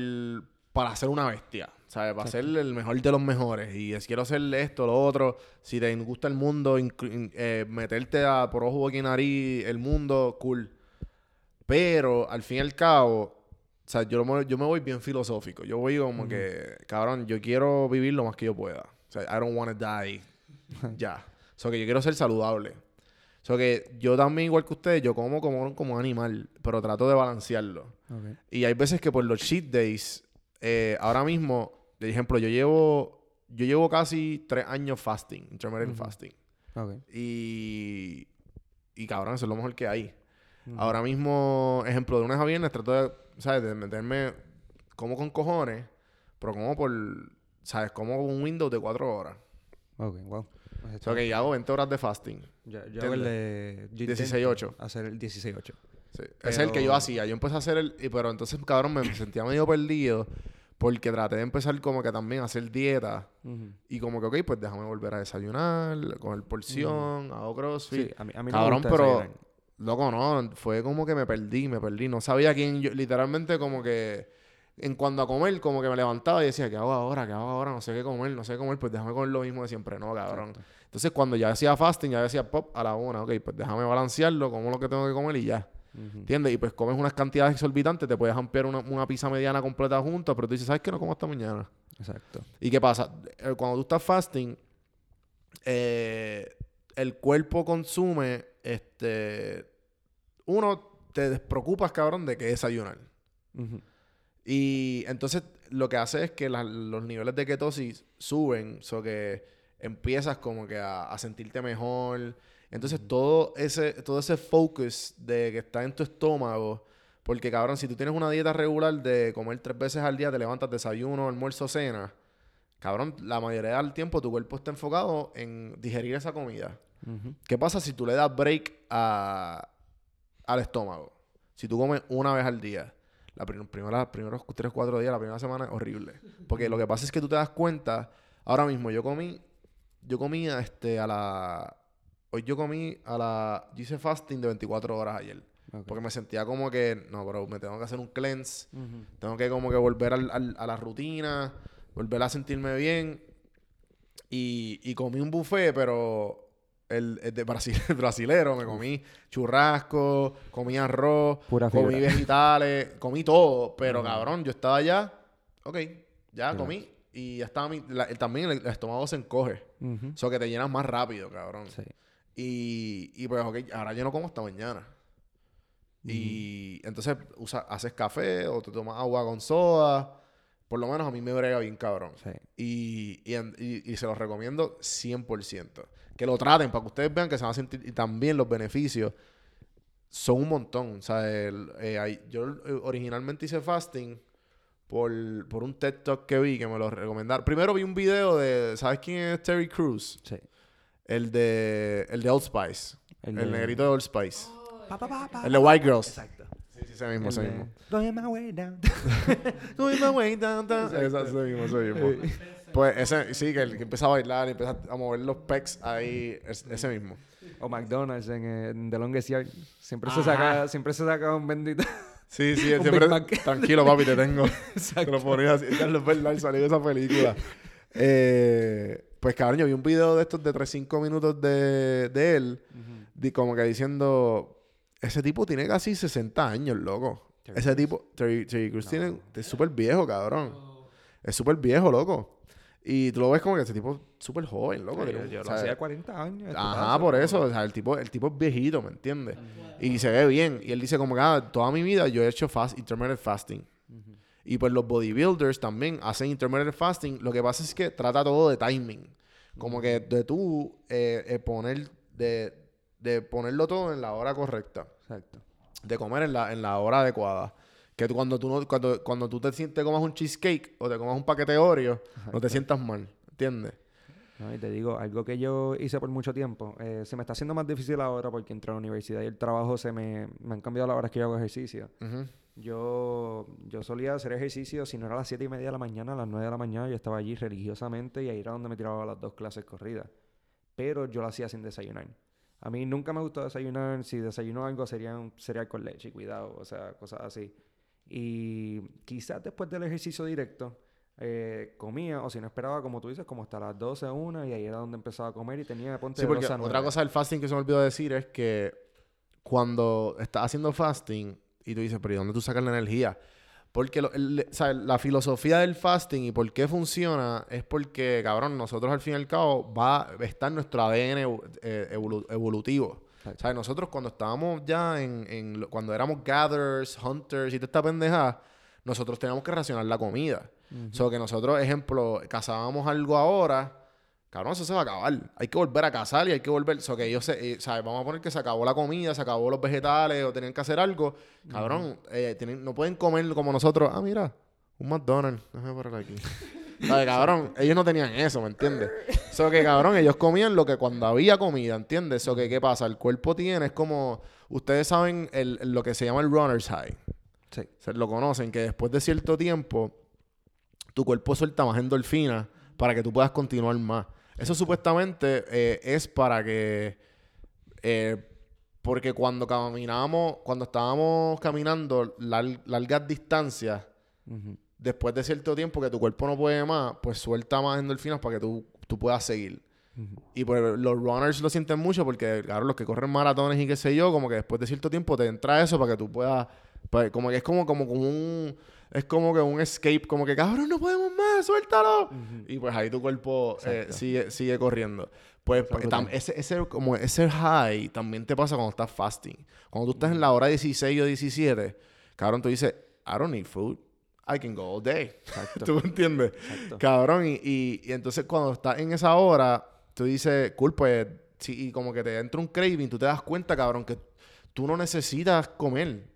para ser una bestia, ¿sabes? Para ser el mejor de los mejores. Y es, quiero hacer esto, lo otro. Si te gusta el mundo, eh, meterte a, por ojo, y nariz, el mundo, cool. Pero al fin y al cabo, o sea, yo, me- yo me voy bien filosófico. Yo voy como que, cabrón, yo quiero vivir lo más que yo pueda. O sea, I don't want to die. ya. O sea, que yo quiero ser saludable. O sea, que yo también, igual que ustedes, yo como como, como animal, pero trato de balancearlo. Ok. Y hay veces que por los cheat days, eh, ahora mismo, de ejemplo, yo llevo, yo llevo casi tres años fasting, intermittent fasting. Ok. Y, y cabrón, eso es lo mejor que hay. Ahora mismo, ejemplo, de lunes a viernes trato de, ¿sabes? De meterme como con cojones, pero como por, ¿sabes? Como un window de cuatro horas. Ok, wow. O sea, que hago 20 horas de fasting. Yo, yo hago el de... yo intento 16-8. Hacer el 16-8. Sí. Ese es el que yo Pero- hacía. Yo empecé a hacer el... Pero entonces, cabrón, me sentía medio perdido. Porque traté de empezar como que también a hacer dieta. Y como que, ok, pues déjame volver a desayunar, coger porción, hago crossfit. Sí, a mí, a mí no Cabrón, me gusta pero... Loco, no. Fue como que me perdí, me perdí. No sabía quién... Yo, literalmente como que... En cuanto a comer, como que me levantaba y decía, ¿qué hago ahora? ¿Qué hago ahora? No sé qué comer, no sé qué comer. Pues déjame comer lo mismo de siempre. No, cabrón. Entonces, cuando ya hacía fasting, ya decía pop a la una. Ok, pues déjame balancearlo, como lo que tengo que comer y ya. Ujú. ¿Entiendes? Y pues comes unas cantidades exorbitantes, te puedes ampliar una, una pizza mediana completa juntos, pero tú dices, ¿sabes qué? No como hasta mañana. Exacto. ¿Y qué pasa? Eh, Cuando tú estás fasting, eh, el cuerpo consume, este, uno, te despreocupas, cabrón, de qué desayunar. Y entonces lo que hace es que la- los niveles de ketosis suben, so que empiezas como que a, a sentirte mejor. Entonces todo ese, todo ese focus de que está en tu estómago, porque cabrón, si tú tienes una dieta regular de comer tres veces al día, te levantas desayuno, almuerzo, cena, cabrón, la mayoría del tiempo tu cuerpo está enfocado en digerir esa comida. ¿Qué pasa si tú le das break a, al estómago? Si tú comes una vez al día, la prim- primera, primeros 3 o 4 días, la primera semana es horrible. Porque lo que pasa es que tú te das cuenta, ahora mismo yo comí, yo comí este, a la... Hoy yo comí a la... Yo hice fasting de 24 horas ayer. Porque me sentía como que, no, pero me tengo que hacer un cleanse. Tengo que como que volver al- al- a la rutina, volver a sentirme bien. Y, y comí un buffet, pero el, el de Brasil, el brasilero, me comí churrasco, comí arroz, Pura comí fibra. vegetales, comí todo. Pero cabrón, yo estaba ya, ok, ya comí. Y ya estaba mi, la- el- también el, estómago se encoge. Eso que te llenas más rápido, cabrón. Sí. Y, y pues, ok, ahora yo no como hasta mañana. Y entonces usa, haces café o te tomas agua con soda. Por lo menos a mí me brega bien cabrón. Sí. Y, y, y- y se los recomiendo 100%. Que lo traten para que ustedes vean que se van a sentir. Y también los beneficios son un montón. O sea, el- eh, hay- yo eh, originalmente hice fasting por, por un TED Talk que vi que me lo recomendaron. Primero vi un video de. ¿Sabes quién es Terry Crews? Sí. El de, el de Old Spice. El, El de- negrito de Old Spice. Pa, pa, pa, pa. El de White Girls. Exacto. Sí, sí, ese mismo, El ese de- mismo. Going my way down. Going my way down, down. Ese ese mismo, ese mismo. Pues ese, sí, que el que empieza a bailar y empieza a mover los pecs ahí, es- ese mismo. O McDonald's en, en The Longest Yard. Siempre se saca, siempre se saca un bendito. Sí, sí, siempre... Tranquilo, papi, te tengo. Te Exacto. lo ponía así. Carlos Bernal salió de esa película. Eh, pues, cabrón, yo vi un video de estos de 3-5 minutos de, de él, di- como que diciendo... Ese tipo tiene casi 60 años, loco. Terry Ese tipo... Terry, Terry Crews tiene... Es súper viejo, cabrón. Es súper viejo, loco. Y tú lo ves como que ese tipo es súper joven, loco. Yo, yo lo hacía 40 años. Ajá, por eso. O sea, el tipo, el tipo es viejito, ¿me entiendes? Y se ve bien. Y él dice como que ah, toda mi vida yo he hecho fast, intermittent fasting. Y pues los bodybuilders también hacen intermittent fasting. Lo que pasa es que trata todo de timing. Como que de tú eh, eh, poner, de, de ponerlo todo en la hora correcta. Exacto. De comer en la, en la hora adecuada. Que tú, cuando tú no, cuando, cuando tú te, sientes- te comas un cheesecake o te comas un paquete de Oreo, no te sientas mal. ¿Entiendes? No, y te digo, algo que yo hice por mucho tiempo, eh, se me está haciendo más difícil ahora porque entre la universidad y el trabajo se me, me han cambiado las horas que yo hago ejercicio. Ujú. Yo, yo solía hacer ejercicio, si no era a las 7 y media de la mañana, a las 9 de la mañana, yo estaba allí religiosamente y ahí era donde me tiraba las dos clases corridas. Pero yo lo hacía sin desayunar. A mí nunca me gustó desayunar. Si desayuno algo sería un cereal con leche, cuidado, o sea, cosas así. Y quizás después del ejercicio directo, eh, comía, o si no esperaba, como tú dices, como hasta las 12 a 1, y ahí era donde empezaba a comer y tenía, ponte Sí, de porque 12 a otra 9. cosa del fasting que se me olvidó decir es que cuando estás haciendo fasting y tú dices, pero ¿y dónde tú sacas la energía? Porque lo- el- o sea, la filosofía del fasting y por qué funciona es porque, cabrón, nosotros al fin y al cabo va a estar nuestro ADN evo- eh, evolu- evolutivo. O sea, nosotros cuando estábamos ya en, cuando éramos gatherers, hunters y toda esta pendeja, nosotros teníamos que racionar la comida. O sea, que nosotros, ejemplo, cazábamos algo ahora, cabrón, eso se va a acabar. Hay que volver a cazar y hay que volver. O que ellos se, eh, ¿sabes? Vamos a poner que se acabó la comida, se acabó los vegetales o tenían que hacer algo. Cabrón, eh, tienen, no pueden comer como nosotros. Ah, mira, un McDonald's. Déjame ponerlo aquí. ¿Sabes, cabrón? Ellos no tenían eso, ¿me entiendes? Eso que, cabrón, ellos comían lo que cuando había comida, ¿entiendes? Eso que, ¿qué pasa? El cuerpo tiene, es como... Ustedes saben el- lo que se llama el runner's high. Sí. Se lo conocen, que después de cierto tiempo, tu cuerpo suelta más endorfina para que tú puedas continuar más. Eso supuestamente eh, es para que... eh, porque cuando caminábamos, cuando estábamos caminando lar- largas distancias, después de cierto tiempo que tu cuerpo no puede más, pues suelta más endorfinas para que tú, tú puedas seguir. Y pues los runners lo sienten mucho porque, claro, los que corren maratones y qué sé yo, como que después de cierto tiempo te entra eso para que tú puedas, pues, como que es como, como, como un, es como que un escape, como que, cabrón, no podemos más, suéltalo. Y pues ahí tu cuerpo eh, sigue, sigue corriendo. Pues tam- ese, ese, como ese high también te pasa cuando estás fasting. Cuando tú estás en la hora 16 o 17, cabrón, tú dices, I don't need food. I can go all day. ¿Tú me entiendes? Cabrón, y, y, y entonces cuando estás en esa hora, tú dices, cool, pues, sí, y como que te entra un craving, tú te das cuenta, cabrón, que tú no necesitas comer.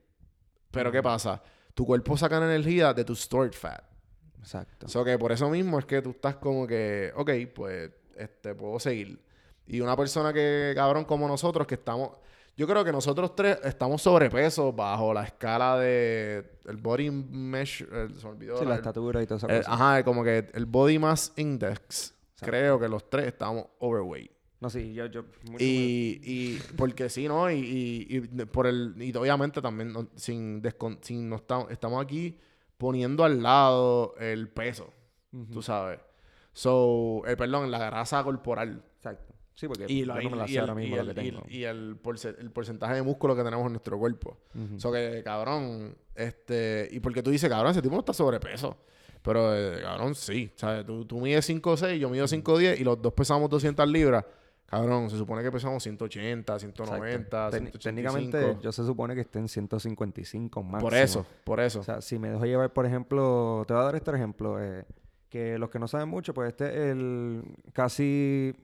Pero ¿qué pasa? Tu cuerpo saca energía de tu stored fat. Exacto. So que por eso mismo es que tú estás como que, ok, pues, este, puedo seguir. Y una persona que, cabrón, como nosotros, que estamos... Yo creo que nosotros tres estamos sobrepeso bajo la escala de... El body mesh... el- se olvidó Sí, la- estatura y toda esa eh, ajá, como que el body mass index. Creo que los tres estamos overweight. No, sí, yo... yo mucho Y, y porque sí, ¿no? Y, y, y por el, y obviamente también no- sin, descon- sin no estamos, estamos aquí poniendo al lado el peso, tú sabes. So, eh, perdón, la grasa corporal. Exacto. Sí, porque Y, yo la- no me la sé el, ahora mismo y lo el- que y el- tengo. y el porce- el porcentaje de músculo que tenemos en nuestro cuerpo. So que, cabrón, este... Y porque tú dices, cabrón, ese tipo no está sobrepeso. Pero, eh, cabrón, sí. ¿Sabes? Tú, tú mides 5'6", yo mido 5'10", y los dos pesamos 200 libras. Cabrón, se supone que pesamos 180, 190, Exacto. Tec- 185. Técnicamente, yo se supone que esté en 155 máximo. Por eso, por eso. O sea, si me dejo llevar, por ejemplo, te voy a dar este ejemplo, eh, que los que no saben mucho, pues este es el casi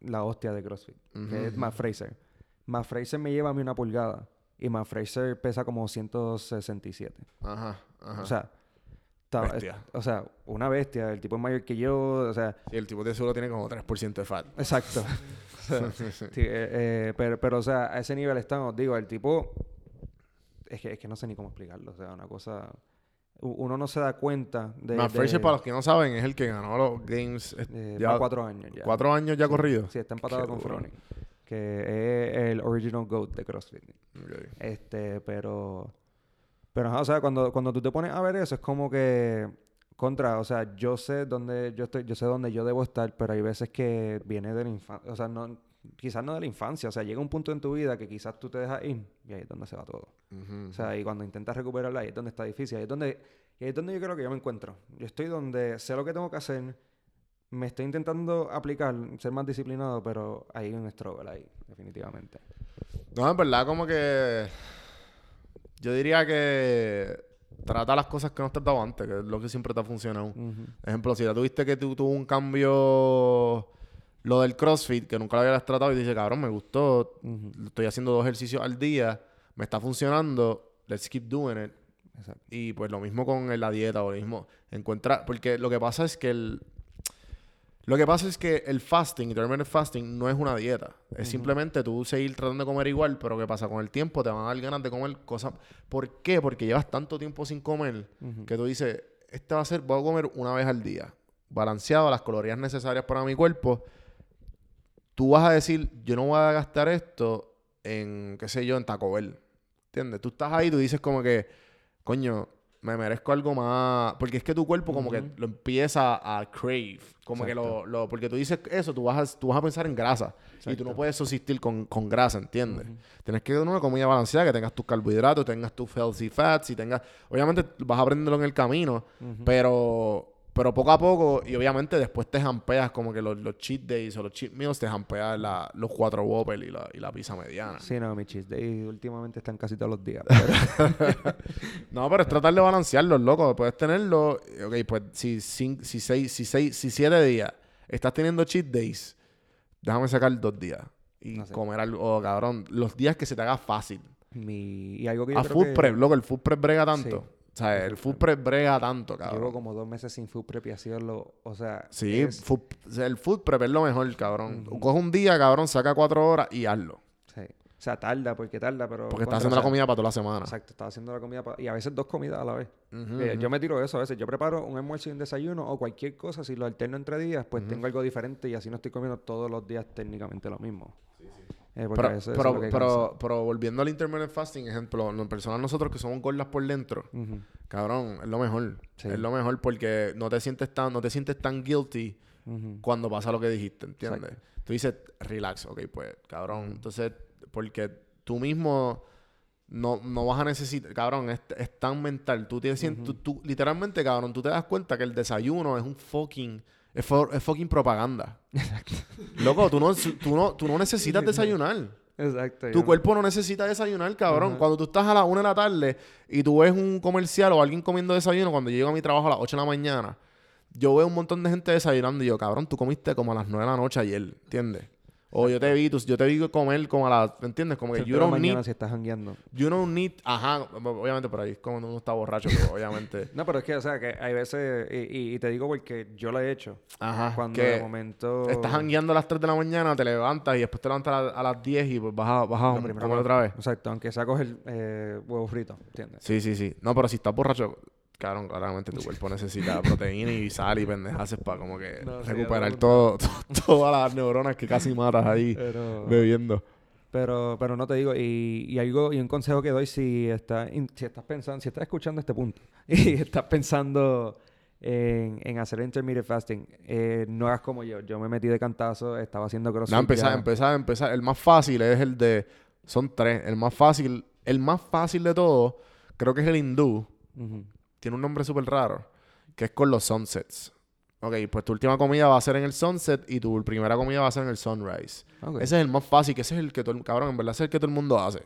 la hostia de CrossFit, que es Matt Fraser. Matt Fraser me lleva a mí una pulgada y Matt Fraser pesa como 167. Ajá, ajá. O sea, Bestia. o sea, una bestia, el tipo es mayor que yo, o sea, Sí, el tipo de seguro tiene como 3% de fat. exacto. O sea, sí, eh, eh, pero, pero, o sea, a ese nivel estamos, digo, el tipo, es que, es que no sé ni cómo explicarlo, o sea, una cosa, uno no se da cuenta de... Matt de- Fraser, para los que no saben, es el que ganó los Games. eh, eh, ya cuatro años ya. cuatro años ya corrido. Sí, está empatado Qué con. Froning, que es el original GOAT de CrossFit. Este, pero. Pero, ajá, o sea, cuando, cuando tú te pones a ver eso, es como que. Contra, o sea, yo sé dónde yo estoy, yo sé dónde yo debo estar, pero hay veces que viene de la infancia. O sea, no, quizás no de la infancia. O sea, llega un punto en tu vida que quizás tú te dejas ir y ahí es donde se va todo. O sea, y cuando intentas recuperarla, ahí es donde está difícil. Ahí es donde, y ahí es donde yo creo que yo me encuentro. Yo estoy donde sé lo que tengo que hacer, me estoy intentando aplicar, ser más disciplinado, pero hay un struggle ahí, definitivamente. No, en verdad, como que. Yo diría que. Trata las cosas que no has tratado antes, que es lo que siempre te ha funcionado. Ujú. Ejemplo, si ya tuviste que tú tuvo un cambio. Lo del CrossFit, que nunca lo habías tratado, y dices, cabrón, me gustó. Estoy haciendo dos ejercicios al día, me está funcionando. Let's keep doing it. Exacto. Y pues lo mismo con la dieta o lo mismo. Encuentra. Porque lo que pasa es que el. Lo que pasa es que el fasting, intermittent fasting, no es una dieta. Es simplemente tú seguir tratando de comer igual, pero ¿qué pasa? Con el tiempo te van a dar ganas de comer cosas. ¿Por qué? Porque llevas tanto tiempo sin comer que tú dices, este va a ser, voy a comer una vez al día. Balanceado, las calorías necesarias para mi cuerpo. Tú vas a decir, yo no voy a gastar esto en, qué sé yo, en Taco Bell. ¿Entiendes? Tú estás ahí, tú dices como que, coño, me merezco algo más. Porque es que tu cuerpo como que lo empieza a crave. Como que lo, lo- Porque tú dices eso, tú vas a, tú vas a pensar en grasa. Y tú no puedes subsistir con, con grasa, ¿entiendes? Tienes que tener una comida balanceada, que tengas tus carbohidratos, tengas tus healthy fats y tengas... Obviamente vas a aprenderlo en el camino, pero... Pero poco a poco, y obviamente después te jampeas como que los, los cheat days o los cheat meals, te jampeas la- los cuatro Whopper y la, y la pizza mediana. Sí, no, mis cheat days últimamente están casi todos los días. pero- No, pero es tratar de balancearlos, loco. Puedes tenerlo. Ok, pues si, cin- si, seis, si, seis, si siete días estás teniendo cheat days, déjame sacar dos días. Y No sé. comer algo, oh, cabrón. Los días que se te haga fácil. mi... Y algo que yo A creo food que prep, loco, el food prep brega tanto. Sí. O sea, el food prep brega tanto, cabrón. Llevo como dos meses sin food prep y ha sido lo... O sea... Sí, es- food- el food prep es lo mejor, cabrón. Coge un día, cabrón, saca cuatro horas y hazlo. sí. O sea, tarda, porque tarda, pero... Porque estás haciendo la comida para toda la semana. Exacto, estaba haciendo la comida pa- y a veces dos comidas a la vez. Eh. Yo me tiro eso a veces. Yo preparo un almuerzo y un desayuno o cualquier cosa. Si lo alterno entre días, pues tengo algo diferente y así no estoy comiendo todos los días técnicamente lo mismo. Eh, Pero, eso es volviendo al intermittent fasting, ejemplo, en personal nosotros que somos gordas por dentro, cabrón, es lo mejor. Sí. Es lo mejor porque no te sientes tan, no te sientes tan guilty cuando pasa lo que dijiste, ¿entiendes? Tú dices, relax, ok, pues, cabrón. Entonces, porque tú mismo no, no vas a necesitar, cabrón, es, es tan mental. Tú, tienes, tú, tú- literalmente, cabrón, tú te das cuenta que el desayuno es un fucking, es, fo- es fucking propaganda. Loco, tú no, tú no, tú no necesitas desayunar. Exacto. Tu cuerpo no necesita desayunar, cabrón. Cuando tú estás a las 1 de la tarde y tú ves un comercial o alguien comiendo desayuno, cuando yo llego a mi trabajo a las 8 de la mañana, yo veo un montón de gente desayunando y yo, cabrón, tú comiste como a las 9 de la noche ayer, ¿entiendes? O yo te vi, tú- yo te vi comer como a las, ¿entiendes? Como que you don't mañana need, si estás jangueando. you don't need, ajá, obviamente por ahí es como uno está borracho, pero obviamente, No, pero es que, o sea, que hay veces, y, y- te digo porque yo lo he hecho. ajá, Cuando que de momento. estás jangueando a las 3 de la mañana, te levantas y después te levantas a, la- a las 10 y pues vas a, vas a comer otra vez. Exacto, aunque sea coger eh, huevo frito, ¿entiendes? Sí, sí, sí. No, pero si estás borracho, cabrón, claramente tu cuerpo necesita proteína y sal y pendejaces para como que No, recuperar todo, to- todas las neuronas que casi matas ahí Pero, bebiendo. pero, pero no te digo, y, y algo, y un consejo que doy si estás, si estás pensando, si estás escuchando este punto y estás pensando en, en hacer intermittent fasting, eh, no hagas como yo. Yo me metí de cantazo, estaba haciendo crossfit. No, empezar, empezar, empezar. El más fácil es el de... Son tres. El más fácil, el más fácil de todo, creo que es el hindú. Ujú. Tiene un nombre súper raro. Que es con los sunsets. Ok, pues tu última comida va a ser en el sunset y tu primera comida va a ser en el sunrise. Ok. Ese es el más fácil, que ese es el que todo el... Cabrón, en verdad es el que todo el mundo hace.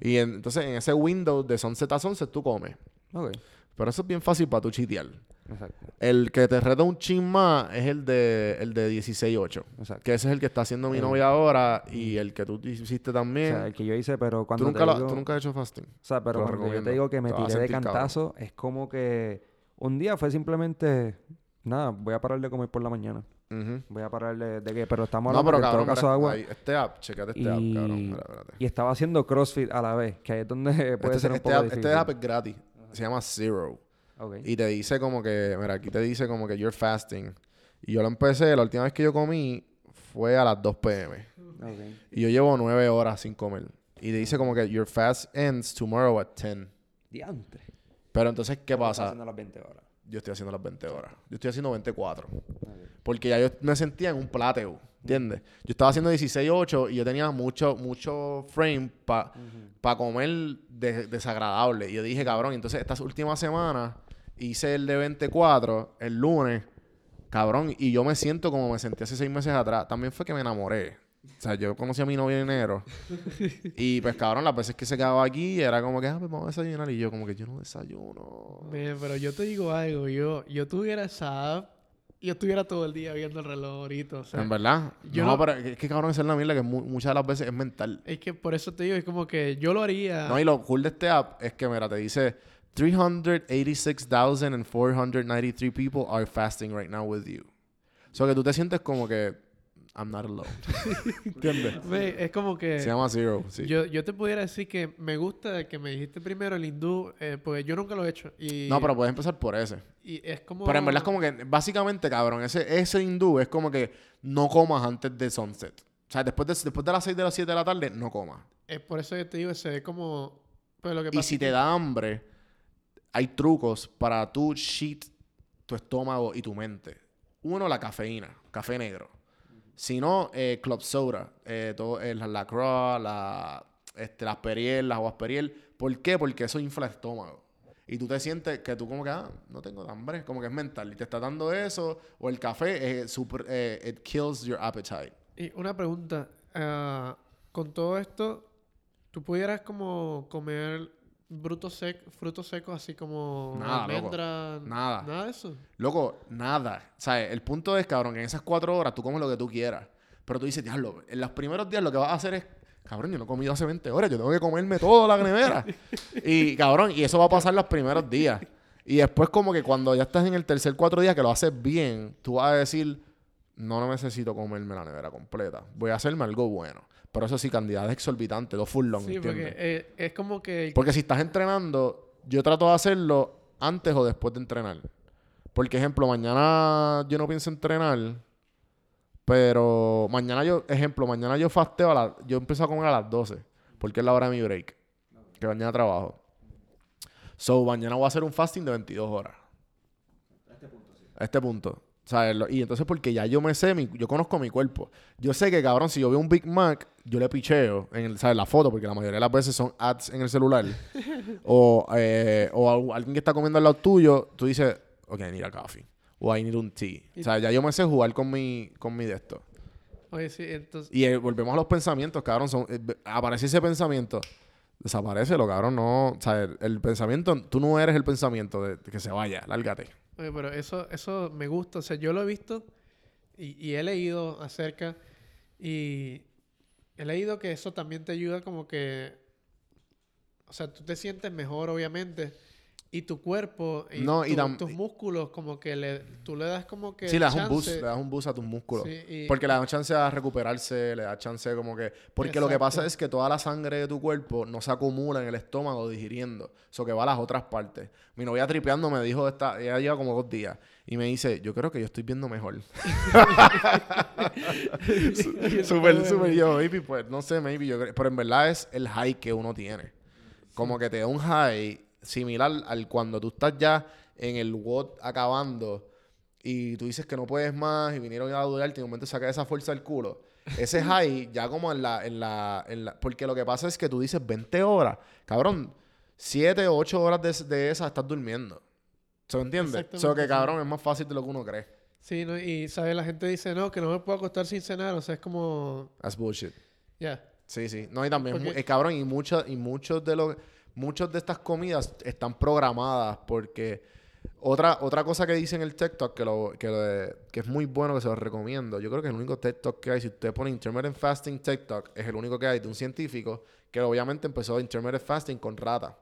Y en- entonces en ese window de sunset a sunset tú comes. Ok, Pero eso es bien fácil para tu chitear. Exacto, El que te reta un chin más es el de, el de 16-8. exacto. Que ese es el que está haciendo mi El- novia ahora y el que tú hiciste O también. sea, el que yo hice, pero ¿Tú, cuando nunca te lo- digo- tú nunca has hecho fasting. O sea, pero cuando yo te digo que me tiré de cabrón. cantazo, es como que un día fue simplemente, nada, voy a parar de comer por la mañana. Voy a parar de, de que, pero estamos No, hablando pero que en cabrón, caso mira, agua. ahí, este app, checate este app, cabrón. Y estaba haciendo CrossFit a la vez, que ahí es donde puede Este, ser un este poco app, difícil. este app es gratis. Se llama Zero. Y te dice como que, mira, aquí te dice como que you're fasting. Y yo lo empecé, la última vez que yo comí fue a las 2 pm. Y yo llevo 9 horas sin comer. Y te dice como que your fast ends tomorrow at 10. Diantre. Pero entonces, ¿qué pasa? haciendo las 20 horas. Yo estoy haciendo las 20 horas. Yo estoy haciendo 24. Ok. Porque ya yo me sentía en un plateo, ¿entiendes? Yo estaba haciendo 16-8 y yo tenía mucho, mucho frame para comer de- desagradable. Y yo dije, cabrón, entonces estas últimas semanas hice el de 24, el lunes. Cabrón, y yo me siento como me sentí hace seis meses atrás. También fue que me enamoré. O sea, yo conocí a mi novia en enero. y pues, cabrón, las veces que se quedaba aquí, era como que, ah, pues vamos a desayunar. Y yo, como que yo no desayuno. Man, pero yo te digo algo. Yo, yo tuviera esa app, yo estuviera todo el día viendo el reloj ahorita. O sea, en verdad. yo no, no- pero es que, cabrón, esa es la mierda que mu- muchas de las veces es mental. es que por eso te digo, es como que yo lo haría. No, y lo cool de este app es que, mira, te dice 386,493 people are fasting right now with you. So que tú te sientes como que I'm not alone. ¿Entiendes? Ve, es como que... Se llama Zero, sí. Yo, yo te pudiera decir que me gusta que me dijiste primero el hindú, eh, porque yo nunca lo he hecho. Y, No, pero puedes empezar por ese. y es como... Pero en verdad es como que, básicamente, cabrón, ese, ese hindú es como que no comas antes de sunset. O sea, después de, después de las 6 de las 7 de la tarde, no comas. Es por eso yo te digo, se ve como... Pues lo que Y pasa si es te que- da hambre, hay trucos para tu cheat tu estómago y tu mente. Uno, la cafeína, café negro. Si no, eh, club soda, eh, todo, eh, la, la este, las Periel, las aguas Periel. ¿Por qué? Porque eso infla el estómago. Y tú te sientes que tú como que, ah, no tengo hambre. Como que es mental. Y te está dando eso. O el café, es super, eh, it kills your appetite. Y una pregunta. ah, con todo esto, ¿tú pudieras como comer frutos sec frutos secos así como Nada, loco. almendra? Nada. Nada de eso. Loco, nada. El punto es, cabrón, que en esas cuatro horas tú comes lo que tú quieras. Pero tú dices, diablo, en los primeros días lo que vas a hacer es, cabrón, yo no he comido hace 20 horas, yo tengo que comerme todo la nevera. y, cabrón, y eso va a pasar los primeros días. Y después como que cuando ya estás en el tercer cuatro días que lo haces bien, tú vas a decir, no, no necesito comerme la nevera completa. Voy a hacerme algo bueno. Pero eso sí, cantidades exorbitantes, dos full long, Sí, ¿entiendes? porque eh, es como que... Porque si estás entrenando, yo trato de hacerlo antes o después de entrenar. Porque, ejemplo, mañana yo no pienso entrenar, pero mañana yo, ejemplo, mañana yo fasteo a las, yo empiezo a comer a las 12, porque es la hora de mi break, que mañana trabajo. So, mañana voy a hacer un fasting de 22 horas. A este punto. ¿Sabes? Lo- Y entonces porque ya yo me sé, mi- yo conozco mi cuerpo. Yo sé que, cabrón, si yo veo un Big Mac, yo le picheo en el, ¿sabes? la foto, porque la mayoría de las veces son ads en el celular. o eh, o al- alguien que está comiendo al lado tuyo, tú dices, ok, I need a coffee. O I need un tea. O sea, ya yo me sé jugar con mi, con mi de esto. Oye, sí, entonces... Y eh, volvemos a los pensamientos, cabrón. Son, eh, aparece ese pensamiento. Desaparece lo cabrón. No, o sea, el, el pensamiento, tú no eres el pensamiento de, de que se vaya, lárgate. Oye, pero eso, eso me gusta. O sea, yo lo he visto y, y he leído acerca y he leído que eso también te ayuda como que... O sea, tú te sientes mejor, obviamente. Y tu cuerpo y, No, y tu- tam- tus músculos como que le, tú le das como que Sí, le das un boost, le das un boost a tus músculos. Sí, y- Porque le das chance a recuperarse, le das chance como que... Porque lo que pasa es que toda la sangre de tu cuerpo no se acumula en el estómago digiriendo. Eso que va a las otras partes. Mi novia tripeando me dijo, esta, ella lleva como dos días. Y me dice, yo creo que yo estoy viendo mejor. Súper, súper yo, baby, pues no sé, maybe yo creo. Pero en verdad es el high que uno tiene. Como que te da un high similar al cuando tú estás ya en el WOD acabando y tú dices que no puedes más y vinieron a dudarte y de momento saca esa fuerza del culo. Ese high ya como en la, en la, en la... Porque lo que pasa es que tú dices 20 horas. Cabrón, 7 o 8 horas de, de esas estás durmiendo. ¿Se me entiende? Eso que cabrón es más fácil de lo que uno cree. Sí, ¿no? y ¿sabes? La gente dice, no, que no me puedo acostar sin cenar. O sea, es como... That's bullshit. Ya. Sí, sí. No, y también, Porque- mu- eh, cabrón, y, muchas y muchos de los... Muchos de estas comidas están programadas porque... Otra, otra cosa que dice en el TikTok que, lo, que, lo- que es muy bueno, que se los recomiendo. Yo creo que el único TikTok que hay, si usted pone Intermittent Fasting TikTok, es el único que hay de un científico que obviamente empezó Intermittent Fasting con rata.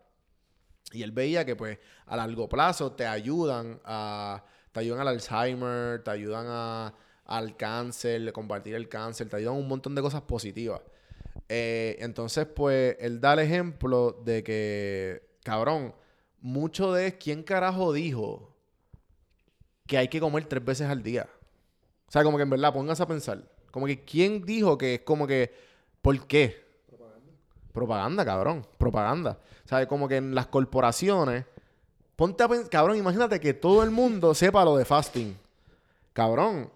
Y él veía que pues a largo plazo te ayudan a te ayudan al Alzheimer, te ayudan a, al cáncer, combatir el cáncer, te ayudan a un montón de cosas positivas. Eh, entonces, pues, él da el ejemplo de que, cabrón, mucho de quién carajo dijo que hay que comer tres veces al día. O sea, como que en verdad, póngase a pensar. Como que quién dijo que es como que, ¿por qué? Propaganda, cabrón. Propaganda. O sea, como que en las corporaciones. Ponte a pensar, cabrón, imagínate que todo el mundo sepa lo de fasting. Cabrón.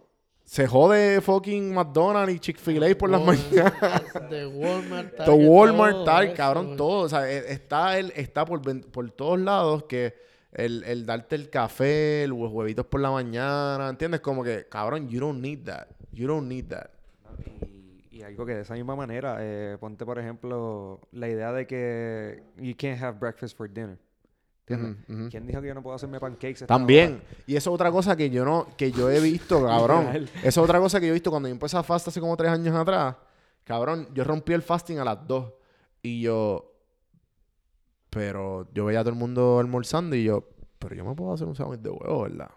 Se jode fucking McDonald's y Chick-fil-A por las mañanas. De Walmart, Target, Walmart, todo tal, eso, cabrón, todo. O sea, e- está, el, está por, por todos lados que el, el darte el café, los huevitos por la mañana, ¿entiendes? Como que, cabrón, you don't need that. You don't need that. Y, y algo que de esa misma manera, eh, ponte por ejemplo la idea de que you can't have breakfast for dinner. ¿Quién dijo que yo no puedo hacerme pancakes? También. Y eso es otra cosa que yo no, que yo he visto, cabrón. Eso es otra cosa que yo he visto cuando yo empecé a fast hace como tres años atrás. Cabrón, yo rompí el fasting a las dos. Y yo. Pero yo veía a todo el mundo almorzando y yo. Pero yo me puedo hacer un sándwich de huevo, ¿verdad?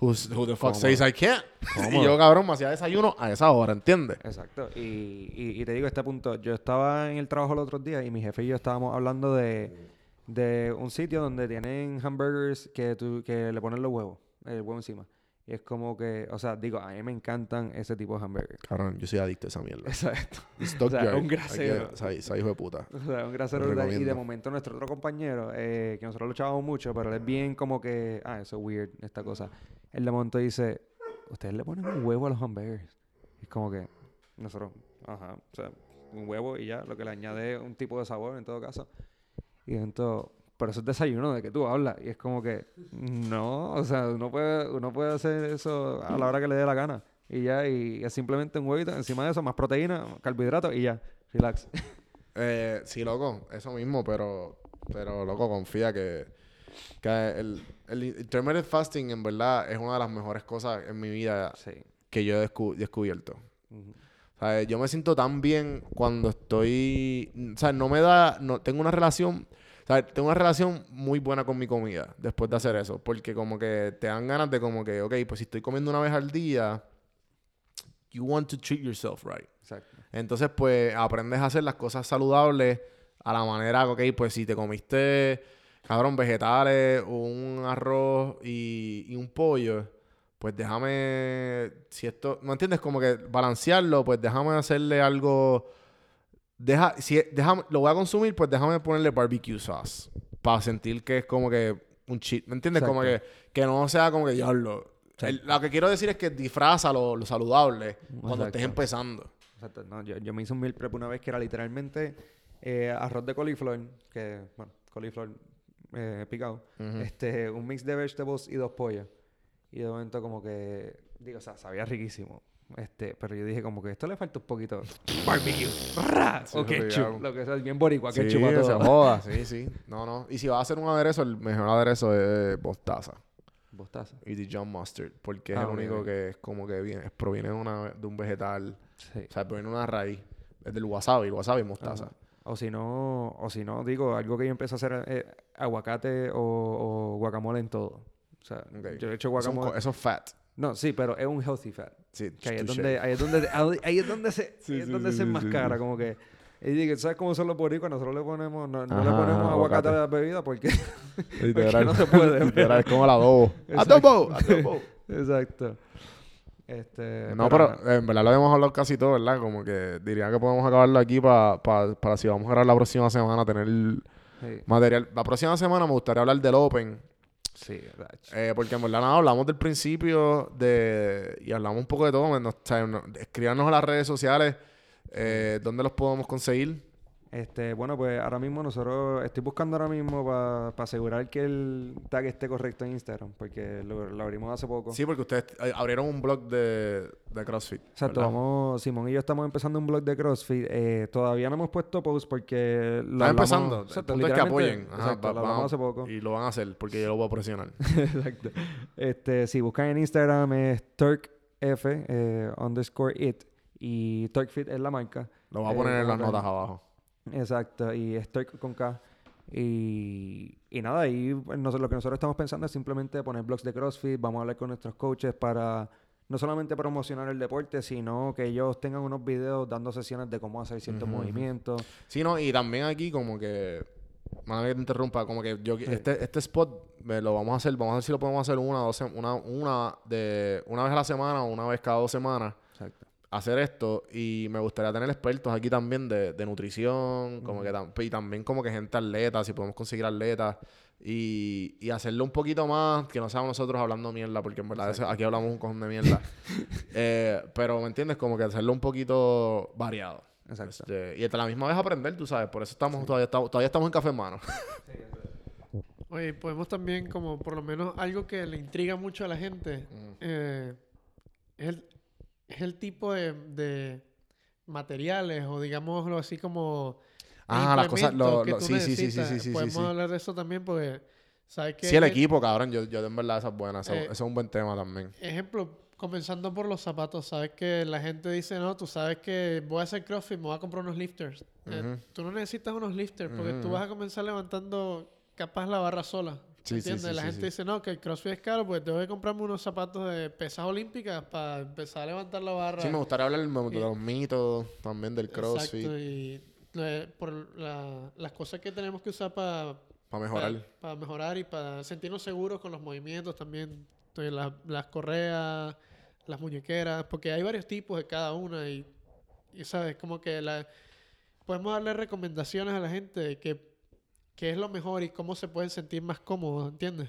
Who's, who the fuck says I can't? y yo, cabrón, me hacía desayuno a esa hora, ¿entiendes? Exacto. Y, y, y te digo este punto. Yo estaba en el trabajo el otro día y mi jefe y yo estábamos hablando de, de un sitio donde tienen hamburgers que, tú, que le ponen los huevos, el huevo encima. Y es como que, o sea, digo, a mí me encantan ese tipo de hamburgers. Cabrón, yo soy adicto a esa mierda. Exacto. Stockyard. un grasero. Aquí, esa- esa hijo de puta. O sea, un grasero Lo brutal. Y de momento nuestro otro compañero, eh, que nosotros luchábamos mucho, pero él es bien como que, ah, eso es weird, esta cosa. Él de momento dice, ustedes le ponen un huevo a los hamburgers. Y es como que nosotros, ajá, o sea, un huevo y ya, lo que le añade un tipo de sabor en todo caso. Y entonces, por eso es desayuno de que tú hablas. Y es como que, no, o sea, uno puede, uno puede hacer eso a la hora que le dé la gana. Y ya, y es simplemente un huevito, encima de eso, más proteína, carbohidratos y ya, relax. Eh, sí, loco, eso mismo, pero, pero loco, confía que, que el, el intermittent fasting en verdad es una de las mejores cosas en mi vida Sí. que yo he descu- descubierto. Ujú. O yo me siento tan bien cuando estoy, o sea, no me da, no tengo una relación, sea, tengo una relación muy buena con mi comida después de hacer eso, porque como que te dan ganas de como que, ok, pues si estoy comiendo una vez al día, you want to treat yourself right. Exacto. Entonces, pues, aprendes a hacer las cosas saludables a la manera, ok, pues si te comiste, cabrón, vegetales, un arroz y, y un pollo, pues déjame, si esto, ¿no entiendes? Como que balancearlo, pues déjame hacerle algo, deja, si, déjame, lo voy a consumir, pues déjame ponerle barbecue sauce, para sentir que es como que un cheat, ¿me entiendes? Como que, que no sea como que diablo. El- lo que quiero decir es que disfraza lo, lo saludable cuando estés empezando. Exacto. No, yo, yo me hice un meal prep una vez que era literalmente eh, arroz de coliflor, que, bueno, coliflor eh, picado, este, un mix de vegetables y dos pollos. Y de momento como que, digo, o sea, sabía riquísimo. Este, pero yo dije como que esto le falta un poquito barbecue. Sí, o ketchup, lo que sea, bien boricua, Sí, ketchup a se joda, sí, sí. No, no. Y si vas a hacer un aderezo, el mejor aderezo es mostaza Bostaza. y Dijon mustard, porque es Ah, el único que es como que viene, proviene de, una, de un vegetal, Sí. o sea, proviene de una raíz. Es del wasabi, el wasabi y mostaza. Ajá. O si no, o si no, digo, algo que yo empecé a hacer es aguacate o, o guacamole en todo. O sea, Ok. yo he hecho guacamole. Eso es fat. No, sí, pero es un healthy fat. Sí, Que ahí es donde, ahí es donde, ahí es donde se, Sí, ahí es sí, donde sí, se enmascara, como que. Y dije, ¿sabes cómo son los boricuas? Nosotros le ponemos, no, no Ajá, le ponemos aguacate, aguacate. a la bebida porque. Literal. no se puede, Literal, es como el adobo. Exacto. ¡Adobo! ¡Adobo! Exacto. Este. No, pero en verdad lo habíamos hablado casi todo, ¿verdad? Como que diría que podemos acabarlo aquí pa- pa- para si vamos a grabar la próxima semana, tener material. La próxima semana me gustaría hablar del Open. Sí. Eh, porque en verdad nada, hablamos del principio de y hablamos un poco de todo. Nos, nos- escríbanos a las redes sociales eh, dónde los podemos conseguir. Este, bueno, pues ahora mismo nosotros estoy buscando ahora mismo para asegurar que el tag esté correcto en Instagram, porque lo, lo abrimos hace poco. Sí, porque ustedes eh, abrieron un blog de, de CrossFit. Exacto, vamos, Simón y yo estamos empezando un blog de CrossFit. Eh, todavía no hemos puesto post porque lo Están hablamos- empezando. Exacto, el punto es que apoyen. Ajá, exacto, va- lo hablamos hace poco. Y lo van a hacer porque yo lo voy a presionar. Exacto. Este, si buscan en Instagram es TurkF eh, underscore it y TurkFit es la marca. Lo voy a Eh, poner en las notas abajo. Exacto, y es Turk con K. Y, y nada, ahí pues, nos- lo que nosotros estamos pensando es simplemente poner blogs de CrossFit, vamos a hablar con nuestros coaches para no solamente promocionar el deporte, sino que ellos tengan unos videos dando sesiones de cómo hacer ciertos Ujú, ujú. movimientos. Sí, no, y también aquí como que... Mala que te interrumpa, como que yo este, este spot me lo vamos a hacer, vamos a ver si lo podemos hacer una, dos, una, una de una vez a la semana o una vez cada dos semanas. Hacer esto y me gustaría tener expertos aquí también de, de nutrición, como que tam- y también como que gente atleta, si podemos conseguir atletas y, y hacerlo un poquito más, que no seamos nosotros hablando mierda, porque en verdad eso- aquí hablamos un cojón de mierda. Eh, pero, ¿me entiendes? Como que hacerlo un poquito variado. Exacto. Este, y a la misma vez aprender, tú sabes, por eso estamos todavía, estamos, todavía estamos en café en mano. Oye, podemos también, como por lo menos algo que le intriga mucho a la gente, eh, es, el, es el tipo de, de materiales o digámoslo así como... Ah, las cosas, lo- que lo- tú sí, sí, sí, sí, sí, sí, Podemos sí. hablar de eso también porque, ¿sabes qué? Sí, el Eh, equipo, cabrón. Yo, yo en verdad esa es buena. Eso, Eh, eso es un buen tema también. Ejemplo, comenzando por los zapatos, sabes que la gente dice, no, tú sabes que voy a hacer CrossFit, me voy a comprar unos lifters. Eh, Ujú. tú no necesitas unos lifters porque tú vas a comenzar levantando capaz la barra sola. Sí, sí, ¿Entiendes? sí, la gente dice, no, que el CrossFit es caro, pues tengo que comprarme unos zapatos de pesas olímpicas para empezar a levantar la barra. Sí, me gustaría hablar de los mitos también del CrossFit. Exacto, y por la- las cosas que tenemos que usar para Para mejorar. para mejorar y para sentirnos seguros con los movimientos también. Entonces, las correas, las muñequeras, porque hay varios tipos de cada una y, y sabes, como que la, podemos darle recomendaciones a la gente de que qué es lo mejor y cómo se pueden sentir más cómodos, ¿entiendes?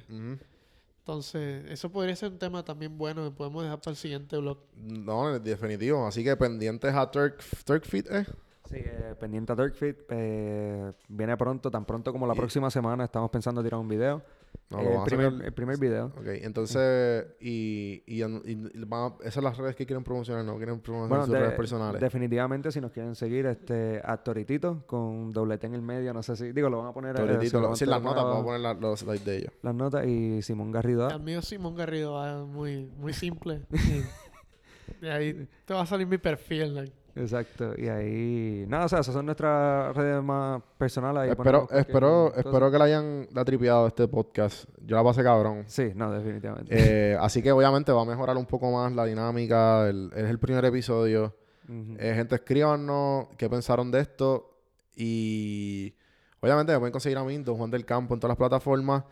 Entonces, eso podría ser un tema también bueno que podemos dejar para el siguiente blog. No, en definitivo. Así que pendientes a Turk, Turkfit, ¿eh? Sí, eh, pendiente a Turkfit. eh, viene pronto, tan pronto como la próxima semana. Estamos pensando tirar un video. No, Eh, lo el, vamos a primer, sacar- el primer video. Ok, entonces, y, y, y- y van a- esas son las redes que quieren promocionar, no quieren promocionar Bueno, sus de- redes personales. definitivamente, si nos quieren seguir, este, a Toritito con doble T en el medio, no sé si. Digo, lo van a poner. eh, Toritito, lo lo- sí, las notas, vamos a poner la- los likes de ellos. Las notas y Simón Garrido. El mío Simón Garrido muy, muy simple. y ahí te va a salir mi perfil. like. Exacto. Y ahí. Nada, o sea, esas son nuestras redes más personales. ahí Espero, espero, cosa. espero que le hayan la tripeado este podcast. Yo la pasé cabrón. Sí, no, definitivamente. Eh, así que obviamente va a mejorar un poco más la dinámica. el- es el primer episodio. Eh, gente, escríbanos qué pensaron de esto. Y obviamente me pueden conseguir a mí, Don Juan del Campo, en todas las plataformas.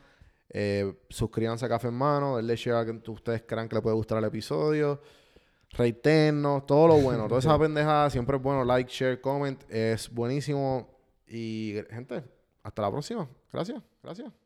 Eh, suscríbanse a Café en Mano, denle share a quien ustedes crean que le puede gustar el episodio. Reiternos, todo lo bueno. Toda esa pendeja siempre es bueno. Like, share, comment. Es buenísimo. Y gente, hasta la próxima. Gracias, gracias.